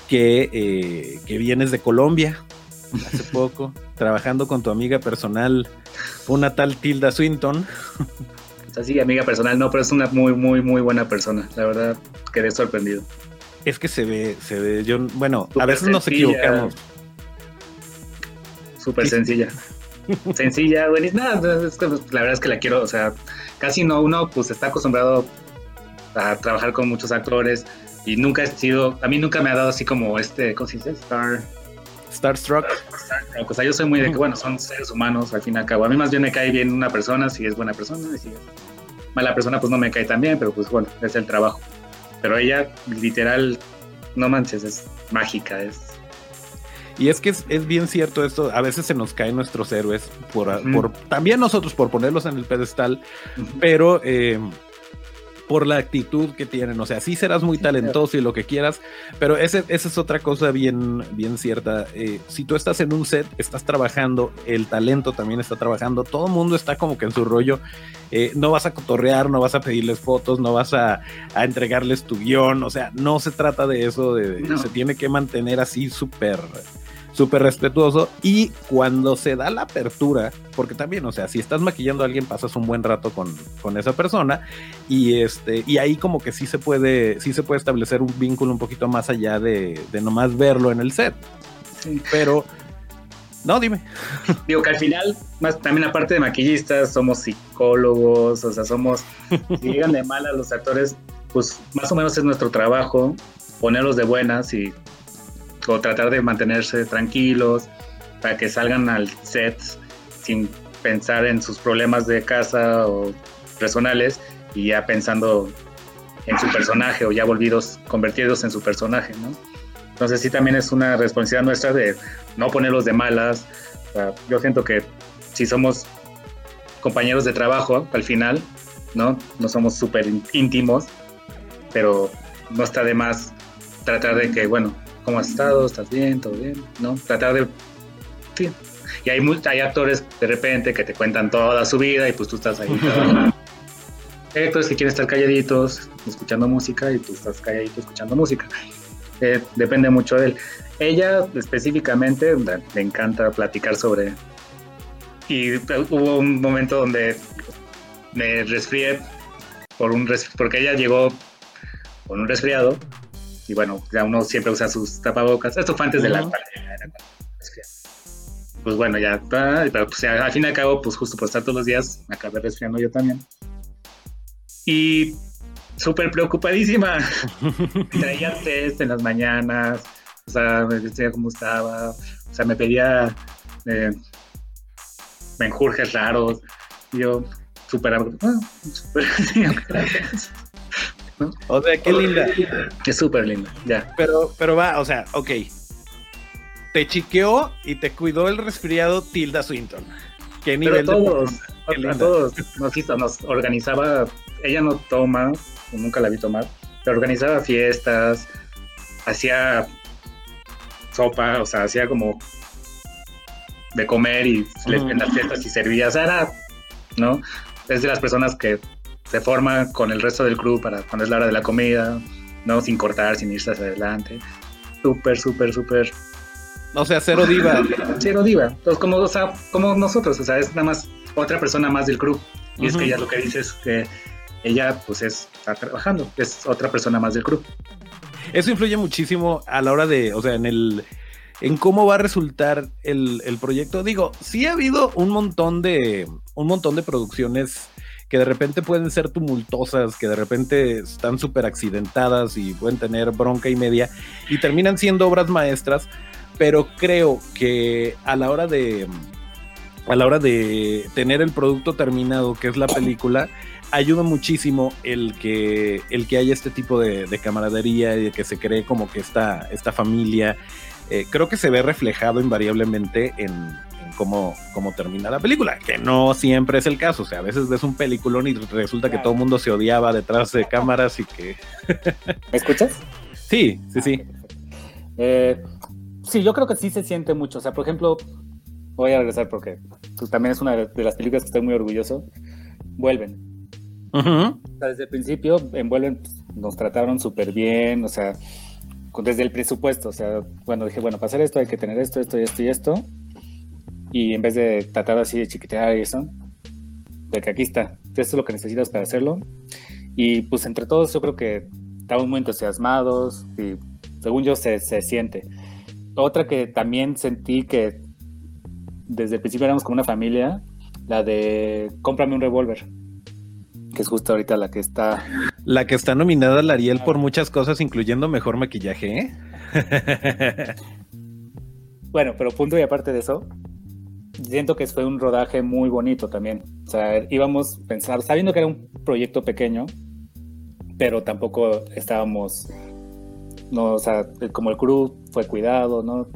que, eh, que vienes de Colombia hace poco, trabajando con tu amiga personal, una tal Tilda Swinton. Así, amiga personal, no, pero es una muy, muy, muy buena persona. La verdad, quedé sorprendido. Es que se ve, se ve, yo, bueno, a veces nos equivocamos. Súper sencilla. sencilla, güey. Nada, la verdad es que la quiero, o sea, casi no, uno pues está acostumbrado a trabajar con muchos actores y nunca he sido, a mí nunca me ha dado así como este, ¿cómo se dice? Star. Starstruck. O sea, yo soy muy de que, bueno, son seres humanos al fin y al cabo. A mí más bien me cae bien una persona si es buena persona y si es mala persona pues no me cae tan bien, pero pues bueno, es el trabajo. Pero ella literal, no manches, es mágica, es... Y es que es, bien cierto esto, a veces se nos caen nuestros héroes, por, por también nosotros por ponerlos en el pedestal, pero... Eh, por la actitud que tienen. O sea, sí serás muy talentoso y lo que quieras, pero ese, esa es otra cosa bien, bien cierta. Eh, si tú estás en un set, estás trabajando, el talento también está trabajando, todo el mundo está como que en su rollo. Eh, no vas a cotorrear, no vas a pedirles fotos, no vas a, entregarles tu guion. O sea, no se trata de eso, de, se tiene que mantener así súper súper respetuoso y cuando se da la apertura, porque también, o sea, si estás maquillando a alguien pasas un buen rato con, con esa persona y este y ahí como que sí se puede sí se puede establecer un vínculo un poquito más allá de, de nomás verlo en el set. Pero no, dime. Digo que al final, más también aparte de maquillistas, somos psicólogos, o sea, somos, si llegan de mal a los actores, pues más o menos es nuestro trabajo ponerlos de buenas y tratar de mantenerse tranquilos para que salgan al set sin pensar en sus problemas de casa o personales y ya pensando en su personaje o ya volvidos, convertidos en su personaje, ¿no? Entonces sí también es una responsabilidad nuestra de no ponerlos de malas. yo siento que si somos compañeros de trabajo al final, ¿no? No somos súper íntimos, pero no está de más tratar de que, bueno, ¿cómo has estado? ¿Estás bien? ¿Todo bien? ¿No? Tratar de... Sí. Y hay, hay actores de repente que te cuentan toda su vida y pues tú estás ahí. hay actores que quieren estar calladitos, escuchando música y tú estás calladito escuchando música. Eh, depende mucho de él. Ella específicamente le encanta platicar sobre... Y hubo un momento donde me resfrié por un porque ella llegó con un resfriado y bueno, ya uno siempre usa sus tapabocas. Esto fue antes de la pandemia. Pues bueno, ya, pero pues al fin y al cabo, pues justo por estar todos los días, me acabé resfriando yo también. Y súper preocupadísima. Traía test en las mañanas, o sea, me decía cómo estaba, o sea, me pedía eh, menjurjes raros. Y yo, súper, ah, gracias. O sea, qué linda. Qué súper linda, ya. Pero, pero va, o sea, ok. Te chiqueó y te cuidó el resfriado Tilda Swinton. ¿Qué nivel pero todos, a, todos nos, nos organizaba, ella no toma, nunca la vi tomar, pero organizaba fiestas, hacía sopa, o sea, hacía como de comer y en las fiestas y servía, o sea, era, ¿no? Es de las personas que se forma con el resto del club para cuando es la hora de la comida, ¿no? Sin cortar, sin irse hacia adelante. Súper, súper, súper. O sea, cero diva. cero diva. Entonces, como, o sea, como nosotros, o sea, es nada más otra persona más del club. Y es que ella lo que dice es que ella, pues, es, está trabajando, es otra persona más del club. Eso influye muchísimo a la hora de, o sea, en el en cómo va a resultar el, el, proyecto. Digo, sí ha habido un montón de un montón de producciones que de repente pueden ser tumultuosas, que de repente están súper accidentadas y pueden tener bronca y media, y terminan siendo obras maestras, pero creo que a la hora de a la hora de tener el producto terminado, que es la película, ayuda muchísimo el que, el que haya este tipo de, camaradería y que se cree como que esta, esta familia. Eh, creo que se ve reflejado invariablemente en, cómo, cómo, termina la película, que no siempre es el caso. O sea, a veces ves un peliculón y resulta que todo el mundo se odiaba detrás de cámaras y que. ¿Me escuchas? Sí, sí, sí. Eh, sí, yo creo que sí se siente mucho. O sea, por ejemplo, voy a regresar porque también es una de las películas que estoy muy orgulloso. Vuelven desde el principio, envuelven, pues, nos trataron súper bien, o sea, desde el presupuesto, o sea, bueno, dije, bueno, para hacer esto hay que tener esto, esto y esto y esto. Y en vez de tratar así de chiquitear y eso, de que aquí está, esto es lo que necesitas para hacerlo. Y pues entre todos yo creo que estamos muy entusiasmados y según yo se, se siente. Otra que también sentí que desde el principio éramos como una familia, la de cómprame un revólver que es justo ahorita la que está. La que está nominada al Ariel por muchas cosas, incluyendo mejor maquillaje. ¿eh? bueno, pero punto y aparte de eso, siento que fue un rodaje muy bonito también. O sea, íbamos a pensar, sabiendo que era un proyecto pequeño, pero tampoco estábamos, no, o sea, como el crew fue cuidado, ¿no?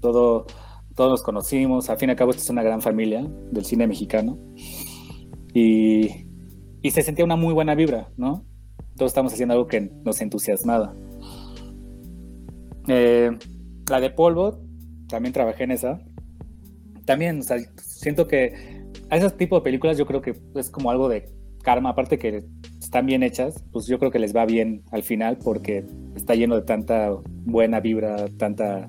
Todo, todos nos conocimos. Al fin y al cabo, esta es una gran familia del cine mexicano. Y y se sentía una muy buena vibra, ¿no? Todos estamos haciendo algo que nos entusiasmaba. Eh, la de polvo, también trabajé en esa. También, o sea, siento que a ese tipo de películas yo creo que es como algo de karma, aparte que están bien hechas, pues yo creo que les va bien al final porque está lleno de tanta buena vibra, tanta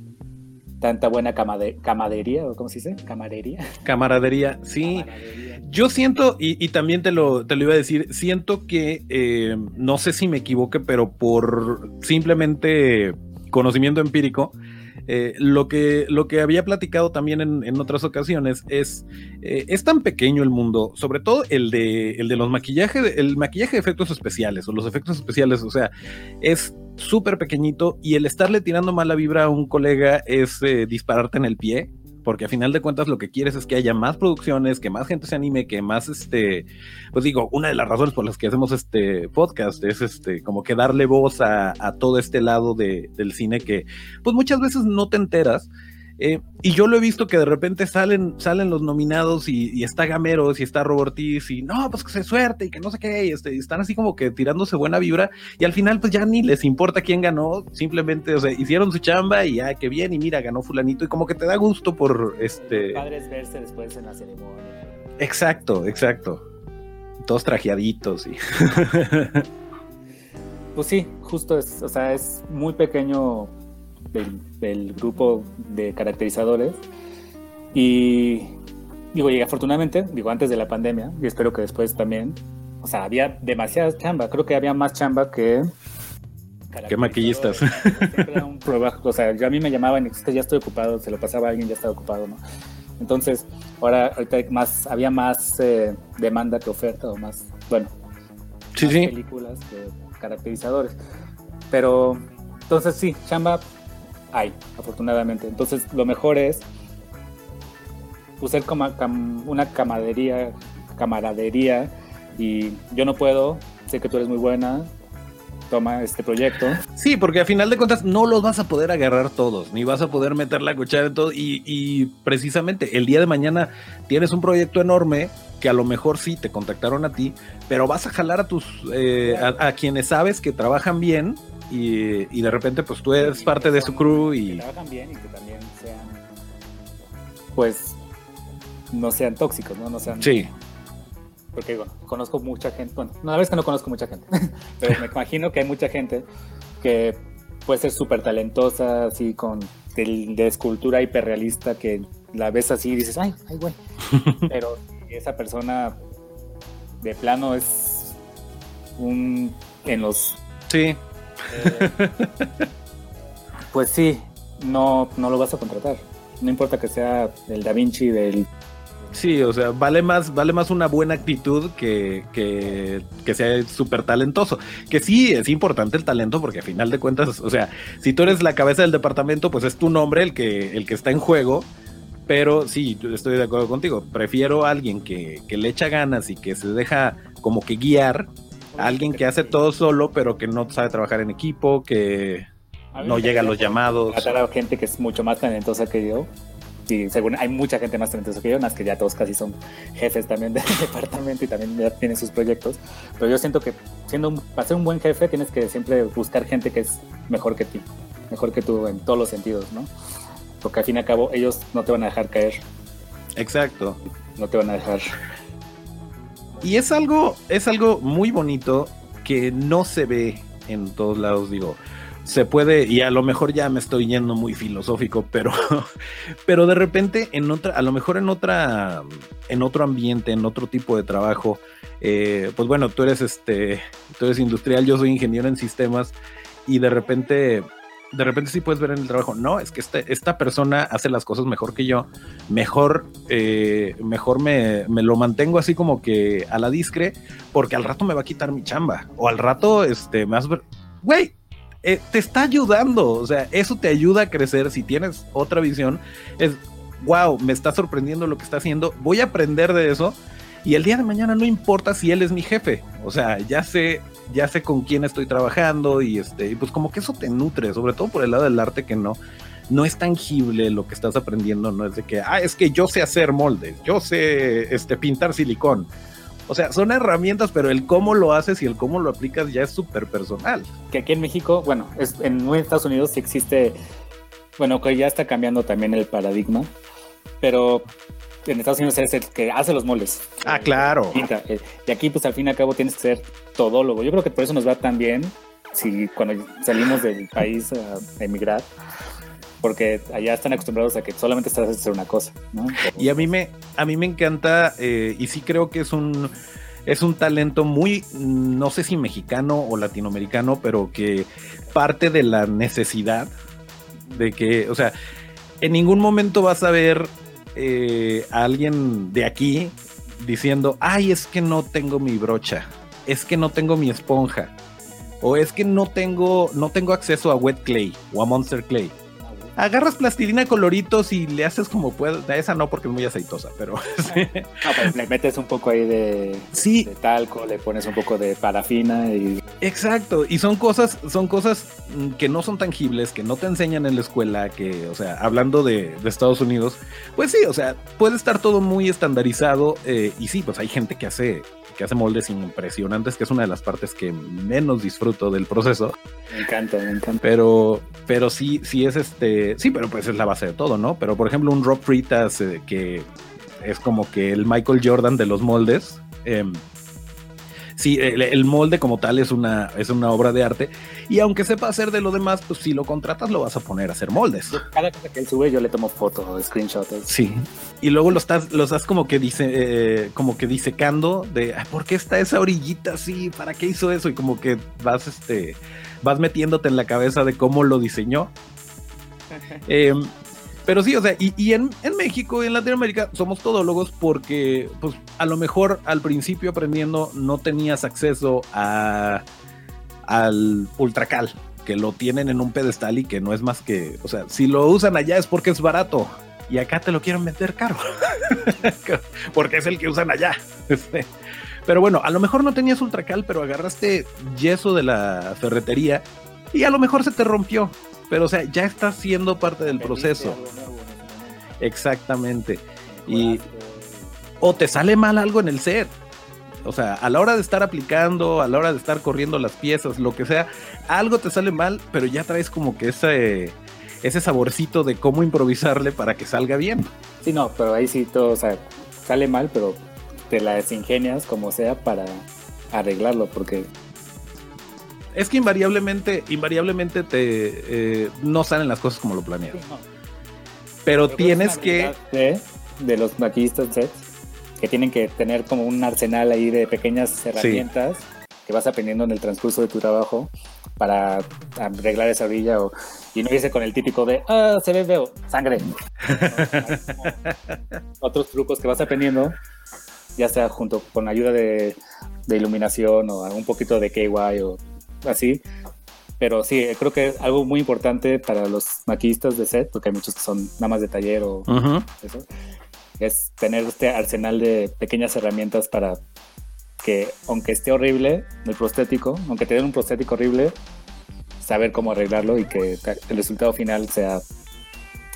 tanta buena camadería, o cómo se dice, camadería. Camaradería, sí. Yo siento, y, también te lo, te lo iba a decir, siento que, eh, no sé si me equivoque, pero por simplemente conocimiento empírico, eh, lo, que, lo que había platicado también en, otras ocasiones es, eh, es tan pequeño el mundo, sobre todo el de, el de los maquillajes, el maquillaje de efectos especiales o los efectos especiales, o sea, es súper pequeñito y el estarle tirando mala vibra a un colega es eh, dispararte en el pie, porque a final de cuentas lo que quieres es que haya más producciones, que más gente se anime, que más este, pues digo, una de las razones por las que hacemos este podcast es este, como que darle voz a, a todo este lado de, del cine que pues muchas veces no te enteras eh, y yo lo he visto que de repente salen, salen los nominados y, está Gameros y está Robertis y no, pues que se suerte y que no sé qué, y, este, están así como que tirándose buena vibra y al final pues ya ni les importa quién ganó, simplemente, o sea, hicieron su chamba y ya, qué bien, y mira, ganó fulanito y como que te da gusto por este... Padres verse después en la ceremonia. Exacto, exacto. Todos trajeaditos y... pues sí, justo es, o sea, es muy pequeño del, grupo de caracterizadores. Y digo, y afortunadamente, digo, antes de la pandemia, y espero que después también, o sea, había demasiada chamba, creo que había más chamba que... ¿Qué maquillistas? Era un o sea, yo a mí me llamaban y es que ya estoy ocupado, se lo pasaba a alguien, ya estaba ocupado, ¿no? Entonces, ahora ahorita más, había más eh, demanda que oferta, o más, bueno, sí, más películas que caracterizadores. Pero, entonces sí, chamba hay, afortunadamente. Entonces, lo mejor es usar como una camaradería, camaradería y yo no puedo, sé que tú eres muy buena, toma este proyecto. Sí, porque a final de cuentas no los vas a poder agarrar todos, ni vas a poder meter la cuchara en todo. Y, precisamente el día de mañana tienes un proyecto enorme que a lo mejor sí te contactaron a ti, pero vas a jalar a tus eh, a, quienes sabes que trabajan bien y, de repente pues tú eres parte de su crew y... Que trabajan bien y que también sean, pues, no sean tóxicos, ¿no? No sean... Sí. Porque, bueno, conozco mucha gente, bueno, no, la verdad es que no conozco mucha gente, pero me imagino que hay mucha gente que puede ser súper talentosa, así con de, de, escultura hiperrealista, que la ves así y dices, ay, ay, güey. pero esa persona de plano es un en los sí pues sí, no, no lo vas a contratar. No importa que sea el Da Vinci del Sí, o sea, vale más, vale más una buena actitud que, que, que sea súper talentoso. Que sí, es importante el talento porque a final de cuentas, o sea, si tú eres la cabeza del departamento, pues es tu nombre el que, el que está en juego. Pero sí, estoy de acuerdo contigo. Prefiero a alguien que, que le echa ganas y que se deja como que guiar. Alguien que hace todo solo, pero que no sabe trabajar en equipo, que no llega a los llamados. Tratar a gente que es mucho más talentosa que yo y según hay mucha gente más talentosa que yo, más que ya todos casi son jefes también del departamento y también ya tienen sus proyectos. Pero yo siento que siendo un, para ser un buen jefe tienes que siempre buscar gente que es mejor que ti, mejor que tú en todos los sentidos, ¿no? Porque al fin y al cabo ellos no te van a dejar caer. Exacto. No te van a dejar. Y es algo, es algo muy bonito que no se ve en todos lados, digo se puede, y a lo mejor ya me estoy yendo muy filosófico, pero, pero de repente en otra, a lo mejor en otra, en otro ambiente, en otro tipo de trabajo, eh, pues bueno, tú eres este, tú eres industrial, yo soy ingeniero en sistemas, y de repente, de repente sí puedes ver en el trabajo, no, es que este, esta persona hace las cosas mejor que yo, mejor, eh, mejor me, me, lo mantengo así como que a la discre, porque al rato me va a quitar mi chamba, o al rato, este, más, güey, eh, te está ayudando. O sea, eso te ayuda a crecer. Si tienes otra visión, es wow, me está sorprendiendo lo que está haciendo. Voy a aprender de eso. Y el día de mañana no importa si él es mi jefe. O sea, ya sé, ya sé con quién estoy trabajando y este, pues como que eso te nutre, sobre todo por el lado del arte que no, no es tangible lo que estás aprendiendo, no es de que, ah, es que yo sé hacer moldes, yo sé este, pintar silicón. O sea, son herramientas, pero el cómo lo haces y el cómo lo aplicas ya es súper personal. Que aquí en México, bueno, es, en Estados Unidos sí existe, bueno, que ya está cambiando también el paradigma, pero en Estados Unidos es el que hace los moldes. Ah, claro. Eh, y aquí, pues al fin y al cabo, tienes que ser todólogo. Yo creo que por eso nos va tan bien si cuando salimos del país a emigrar, porque allá están acostumbrados a que solamente estás hacer una cosa, ¿no? y a mí me, a mí me encanta, eh, y sí creo que es un, es un talento muy, no sé si mexicano o latinoamericano, pero que parte de la necesidad de que, o sea, en ningún momento vas a ver eh, a alguien de aquí diciendo, ay, es que no tengo mi brocha, es que no tengo mi esponja, o es que no tengo, no tengo acceso a wet clay o a monster clay agarras plastilina coloritos y le haces como puedes. Esa no porque es muy aceitosa, pero. le metes un poco ahí de, sí. de talco, le pones un poco de parafina y. Exacto. Y son cosas, son cosas que no son tangibles, que no te enseñan en la escuela, que, o sea, hablando de, Estados Unidos, pues sí, o sea, puede estar todo muy estandarizado. Eh, y sí, pues hay gente que hace que hace moldes impresionantes, que es una de las partes que menos disfruto del proceso. Me encanta, me encanta. Pero, pero sí, sí es este, sí, pero pues es la base de todo, ¿no? Pero por ejemplo, un Rob Fritas eh, que es como que el Michael Jordan de los moldes. Eh, sí, el, molde como tal es una, es una obra de arte. Y aunque sepa hacer de lo demás, pues si lo contratas lo vas a poner a hacer moldes. Cada cosa que él sube yo le tomo fotos, screenshots. Sí. Y luego lo estás, lo estás como que dice, eh, como que disecando de ¿por qué está esa orillita así? ¿Para qué hizo eso? Y como que vas, este, vas metiéndote en la cabeza de cómo lo diseñó. Eh, pero sí, o sea, y, en, México y en Latinoamérica somos todólogos porque, pues, a lo mejor al principio aprendiendo no tenías acceso a, al ultracal, que lo tienen en un pedestal y que no es más que, o sea, si lo usan allá es porque es barato y acá te lo quieren meter caro, porque es el que usan allá. Este, pero bueno, a lo mejor no tenías ultracal, pero agarraste yeso de la ferretería y a lo mejor se te rompió pero o sea, ya está siendo parte del proceso. Exactamente. Y o te sale mal algo en el set. O sea, a la hora de estar aplicando, a la hora de estar corriendo las piezas, lo que sea, algo te sale mal, pero ya traes como que ese, ese saborcito de cómo improvisarle para que salga bien. Sí, no, pero ahí sí todo, o sea, sale mal, pero te las ingenias como sea para arreglarlo, porque es que invariablemente, invariablemente te eh, no salen las cosas como lo planeas. Pero, tienes que. De, los maquillistas sets que tienen que tener como un arsenal ahí de pequeñas herramientas que vas aprendiendo en el transcurso de tu trabajo para arreglar esa orilla o, y no irse con el típico de, ah, se ve veo, sangre. Otros trucos que vas aprendiendo, ya sea junto con ayuda de, de iluminación o un poquito de KY o así, pero sí, creo que es algo muy importante para los maquillistas de set, porque hay muchos que son nada más de taller o eso, es tener este arsenal de pequeñas herramientas para que, aunque esté horrible el prostético, aunque te den un prostético horrible, saber cómo arreglarlo y que el resultado final sea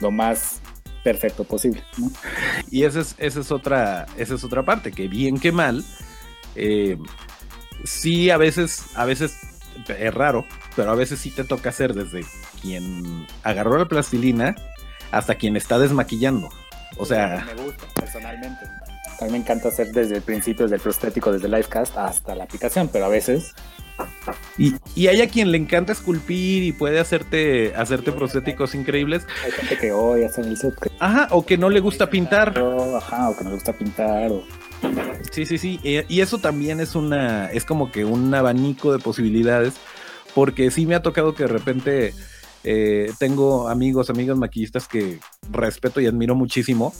lo más perfecto posible. Y esa es, esa es otra, esa es otra parte, que bien que mal, eh, sí a veces, a veces es raro, pero a veces sí te toca hacer desde quien agarró la plastilina hasta quien está desmaquillando. O sea. Me gusta, personalmente. A mí me encanta hacer desde el principio, desde el prostético, desde el livecast hasta la aplicación, pero a veces. Y, y hay a quien le encanta esculpir y puede hacerte, hacerte prostéticos increíbles. Hay gente que hoy hace el set. Ajá, o que no le gusta pintar. Ajá, o que no le gusta pintar. O... Sí, sí, sí. Y eso también es una, es como que un abanico de posibilidades. Porque sí me ha tocado que de repente eh, tengo amigos, amigos maquillistas que respeto y admiro muchísimo.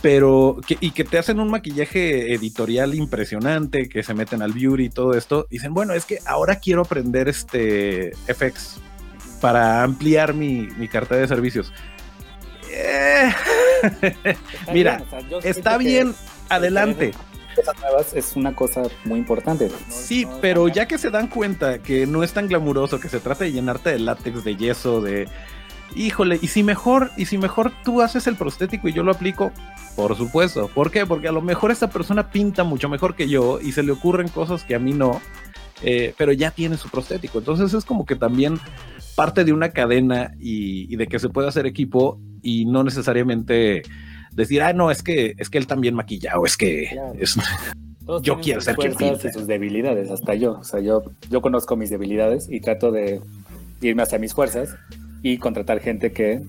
Pero, y que te hacen un maquillaje editorial impresionante, que se meten al beauty y todo esto. Dicen, bueno, es que ahora quiero aprender este FX para ampliar mi, mi carta de servicios. Eh, mira, está bien, adelante. nuevas es una cosa muy importante. Sí, pero ya que se dan cuenta que no es tan glamuroso, que se trata de llenarte de látex, de yeso, de... Híjole, y si mejor, y si mejor tú haces el prostético y yo lo aplico, por supuesto. ¿Por qué? Porque a lo mejor esta persona pinta mucho mejor que yo y se le ocurren cosas que a mí no, eh, pero ya tiene su prostético. Entonces es como que también parte de una cadena y, y de que se puede hacer equipo y no necesariamente decir, ah, no, es que, es que él también maquilla o es que yo quiero ser quien y sus debilidades, hasta yo. O sea, yo, yo conozco mis debilidades y trato de irme hacia mis fuerzas y contratar gente que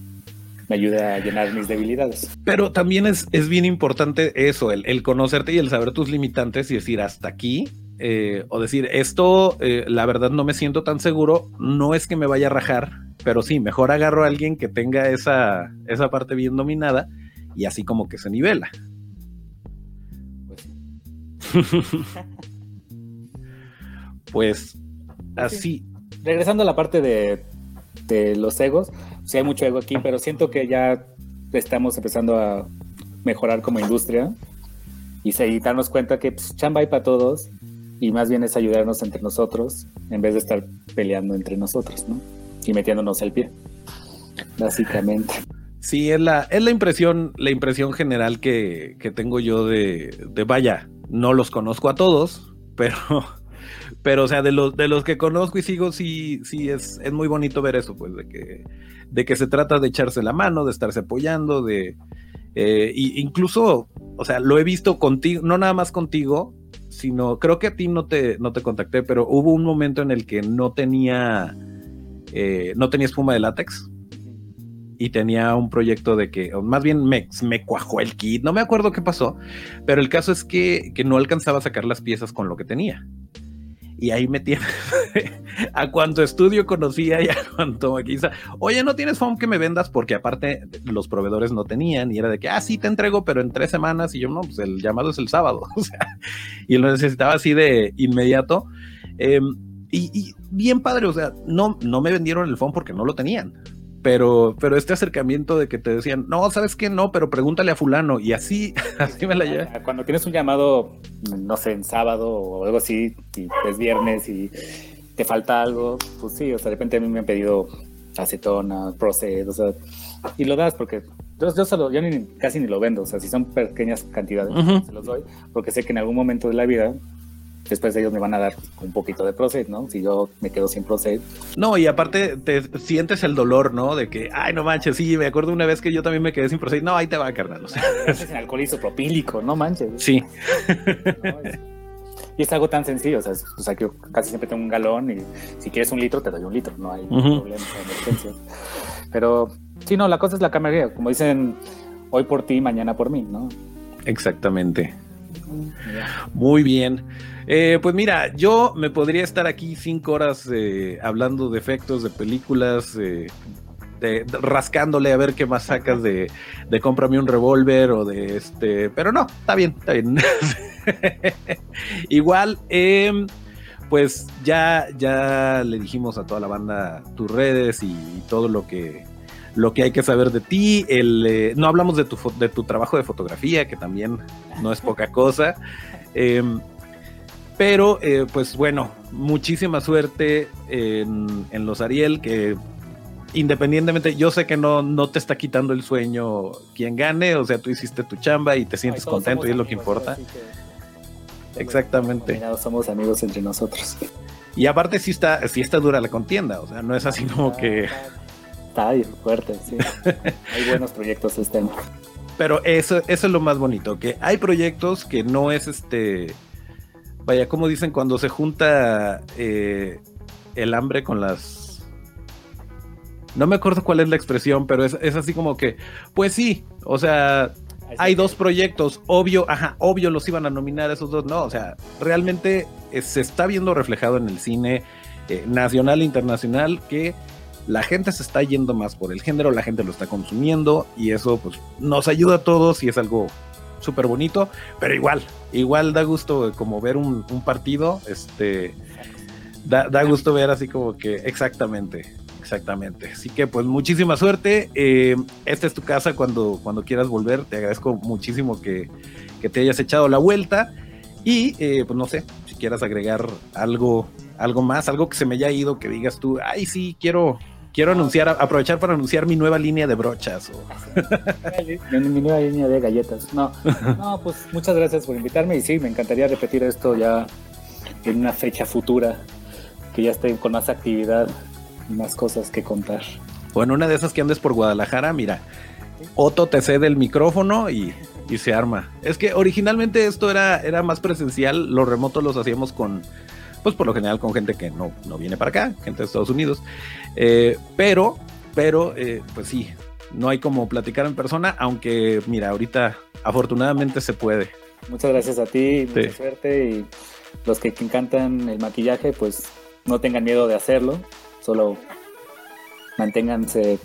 me ayude a llenar mis debilidades. Pero también es, es bien importante eso, el, conocerte y el saber tus limitantes y decir hasta aquí. Eh, o decir, esto, eh, la verdad no me siento tan seguro, no es que me vaya a rajar, pero sí, mejor agarro a alguien que tenga esa, esa parte bien dominada y así como que se nivela. Pues, pues así. Regresando a la parte de, los egos, sí hay mucho ego aquí, pero siento que ya estamos empezando a mejorar como industria y, y darnos cuenta que pues, chamba hay para todos y más bien es ayudarnos entre nosotros en vez de estar peleando entre nosotros, ¿no? Y metiéndonos el pie, básicamente. Sí, es la, es la impresión, la impresión general que, tengo yo de, de, vaya, no los conozco a todos, pero, pero o sea, de los, de los que conozco y sigo, sí, sí, es, es muy bonito ver eso, pues, de que, de que se trata de echarse la mano, de estarse apoyando, de, eh, incluso, o sea, lo he visto contigo, no nada más contigo, sino, creo que a ti no te, no te contacté, pero hubo un momento en el que no tenía, eh, no tenía espuma de látex y tenía un proyecto de que, más bien me, me, cuajó el kit, no me acuerdo qué pasó, pero el caso es que, que no alcanzaba a sacar las piezas con lo que tenía. Y ahí me tiene a cuanto estudio conocía y a cuanto maquiza. Oye, ¿no tienes foam que me vendas? Porque aparte los proveedores no tenían y era de que, ah, sí, te entrego, pero en tres semanas. Y yo, no, pues el llamado es el sábado. o sea, y lo necesitaba así de inmediato. Em, y, y, bien padre, o sea, no, no me vendieron el foam porque no lo tenían pero, pero este acercamiento de que te decían, no, ¿sabes qué? No, pero pregúntale a fulano. Y así, así me la llevé. Cuando tienes un llamado, no sé, en sábado o algo así, y es viernes y te falta algo, pues sí, o sea, de repente a mí me han pedido acetona, Proced, o sea, y lo das porque yo, yo, solo, yo ni, casi ni lo vendo, o sea, si son pequeñas cantidades, se los doy, porque sé que en algún momento de la vida después ellos me van a dar un poquito de Proced, ¿no? Si yo me quedo sin Proced. No, y aparte te sientes el dolor, ¿no? De que, ay, no manches, sí, me acuerdo una vez que yo también me quedé sin Proced. No, ahí te va, carnal. O sea. Es alcohol isopropílico, no manches. Sí. y es algo tan sencillo, o sea, o sea, yo casi siempre tengo un galón y si quieres un litro, te doy un litro, no hay problema de emergencia. Pero sí, no, la cosa es la camaradería, como dicen, hoy por ti, mañana por mí, ¿no? Exactamente. Muy bien. Eh, pues mira, yo me podría estar aquí cinco horas eh, hablando de efectos de películas, eh, rascándole a ver qué más sacas de, de cómprame un revólver o de este, pero no, está bien, está bien. Igual, em, pues ya, ya le dijimos a toda la banda tus redes y todo lo que lo que hay que saber de ti. Eh, no hablamos de tu, de tu trabajo de fotografía, que también no es poca cosa. Em, pero, eh, pues bueno, muchísima suerte en, en, los Ariel, que independientemente, yo sé que no, no te está quitando el sueño quien gane, o sea, tú hiciste tu chamba y te sientes contento y es lo que importa. Exactamente. Somos amigos entre nosotros. Y aparte sí está, sí está dura la contienda, o sea, no es así como que... Está fuerte, sí. hay buenos proyectos este año. Pero eso, eso es lo más bonito, que hay proyectos que no es este... Vaya, como dicen, cuando se junta eh, el hambre con las no me acuerdo cuál es la expresión, pero es, es, así como que, pues sí, o sea, hay dos proyectos, obvio, ajá, obvio los iban a nominar esos dos, no, o sea, realmente eh, se está viendo reflejado en el cine eh, nacional e internacional que la gente se está yendo más por el género, la gente lo está consumiendo y eso pues nos ayuda a todos y es algo súper bonito, pero igual, igual da gusto como ver un, partido, este, da, da gusto ver así como que exactamente, Exactamente. Así que pues muchísima suerte. Eh, esta es tu casa cuando, cuando quieras volver. Te agradezco muchísimo que, te hayas echado la vuelta. Y eh, pues no sé, si quieras agregar algo, algo más, algo que se me haya ido, que digas tú, ay sí, quiero, quiero anunciar, aprovechar para anunciar mi nueva línea de brochas. mi nueva línea de galletas. No, no, pues muchas gracias por invitarme y sí, me encantaría repetir esto ya en una fecha futura, que ya esté con más actividad más cosas que contar. Bueno, una de esas que andes por Guadalajara, mira, Otto te cede el micrófono y, se arma. Es que originalmente esto era, era más presencial, los remotos los hacíamos con, pues por lo general con gente que no, no viene para acá, gente de Estados Unidos. Eh, pero, pero, eh, pues sí, no hay como platicar en persona, aunque mira, ahorita afortunadamente se puede. Muchas gracias a ti, mucha suerte y los que encantan el maquillaje, pues no tengan miedo de hacerlo solo manténganse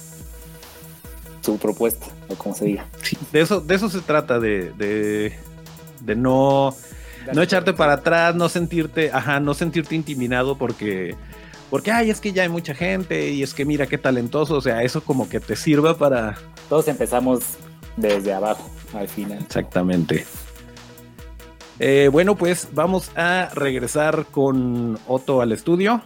su propuesta, o como se diga. de eso, de eso se trata, de, de, no, no echarte para atrás, no sentirte, ajá, no sentirte intimidado porque, porque, ay, es que ya hay mucha gente y es que mira qué talentoso, o sea, eso como que te sirva para... Todos empezamos desde abajo al final. Exactamente. Eh, bueno, pues vamos a regresar con Otto al estudio.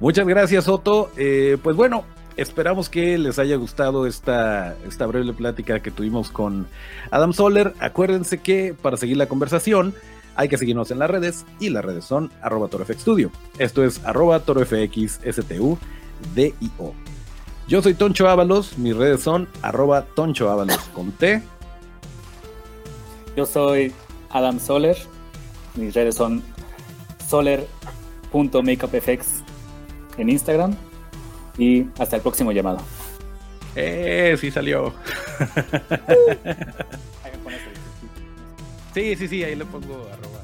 Muchas gracias, Otto. Eh, pues bueno, esperamos que les haya gustado esta, esta breve plática que tuvimos con Adam Soler. Acuérdense que para seguir la conversación hay que seguirnos en las redes y las redes son arroba. Esto es arroba Yo soy Toncho Ábalos, mis redes son arroba Toncho Ábalos con T. Yo soy Adam Soler, mis redes son soler.makeupfx en Instagram y hasta el próximo llamado. Eh, sí salió. sí, sí, sí, ahí le pongo arroba.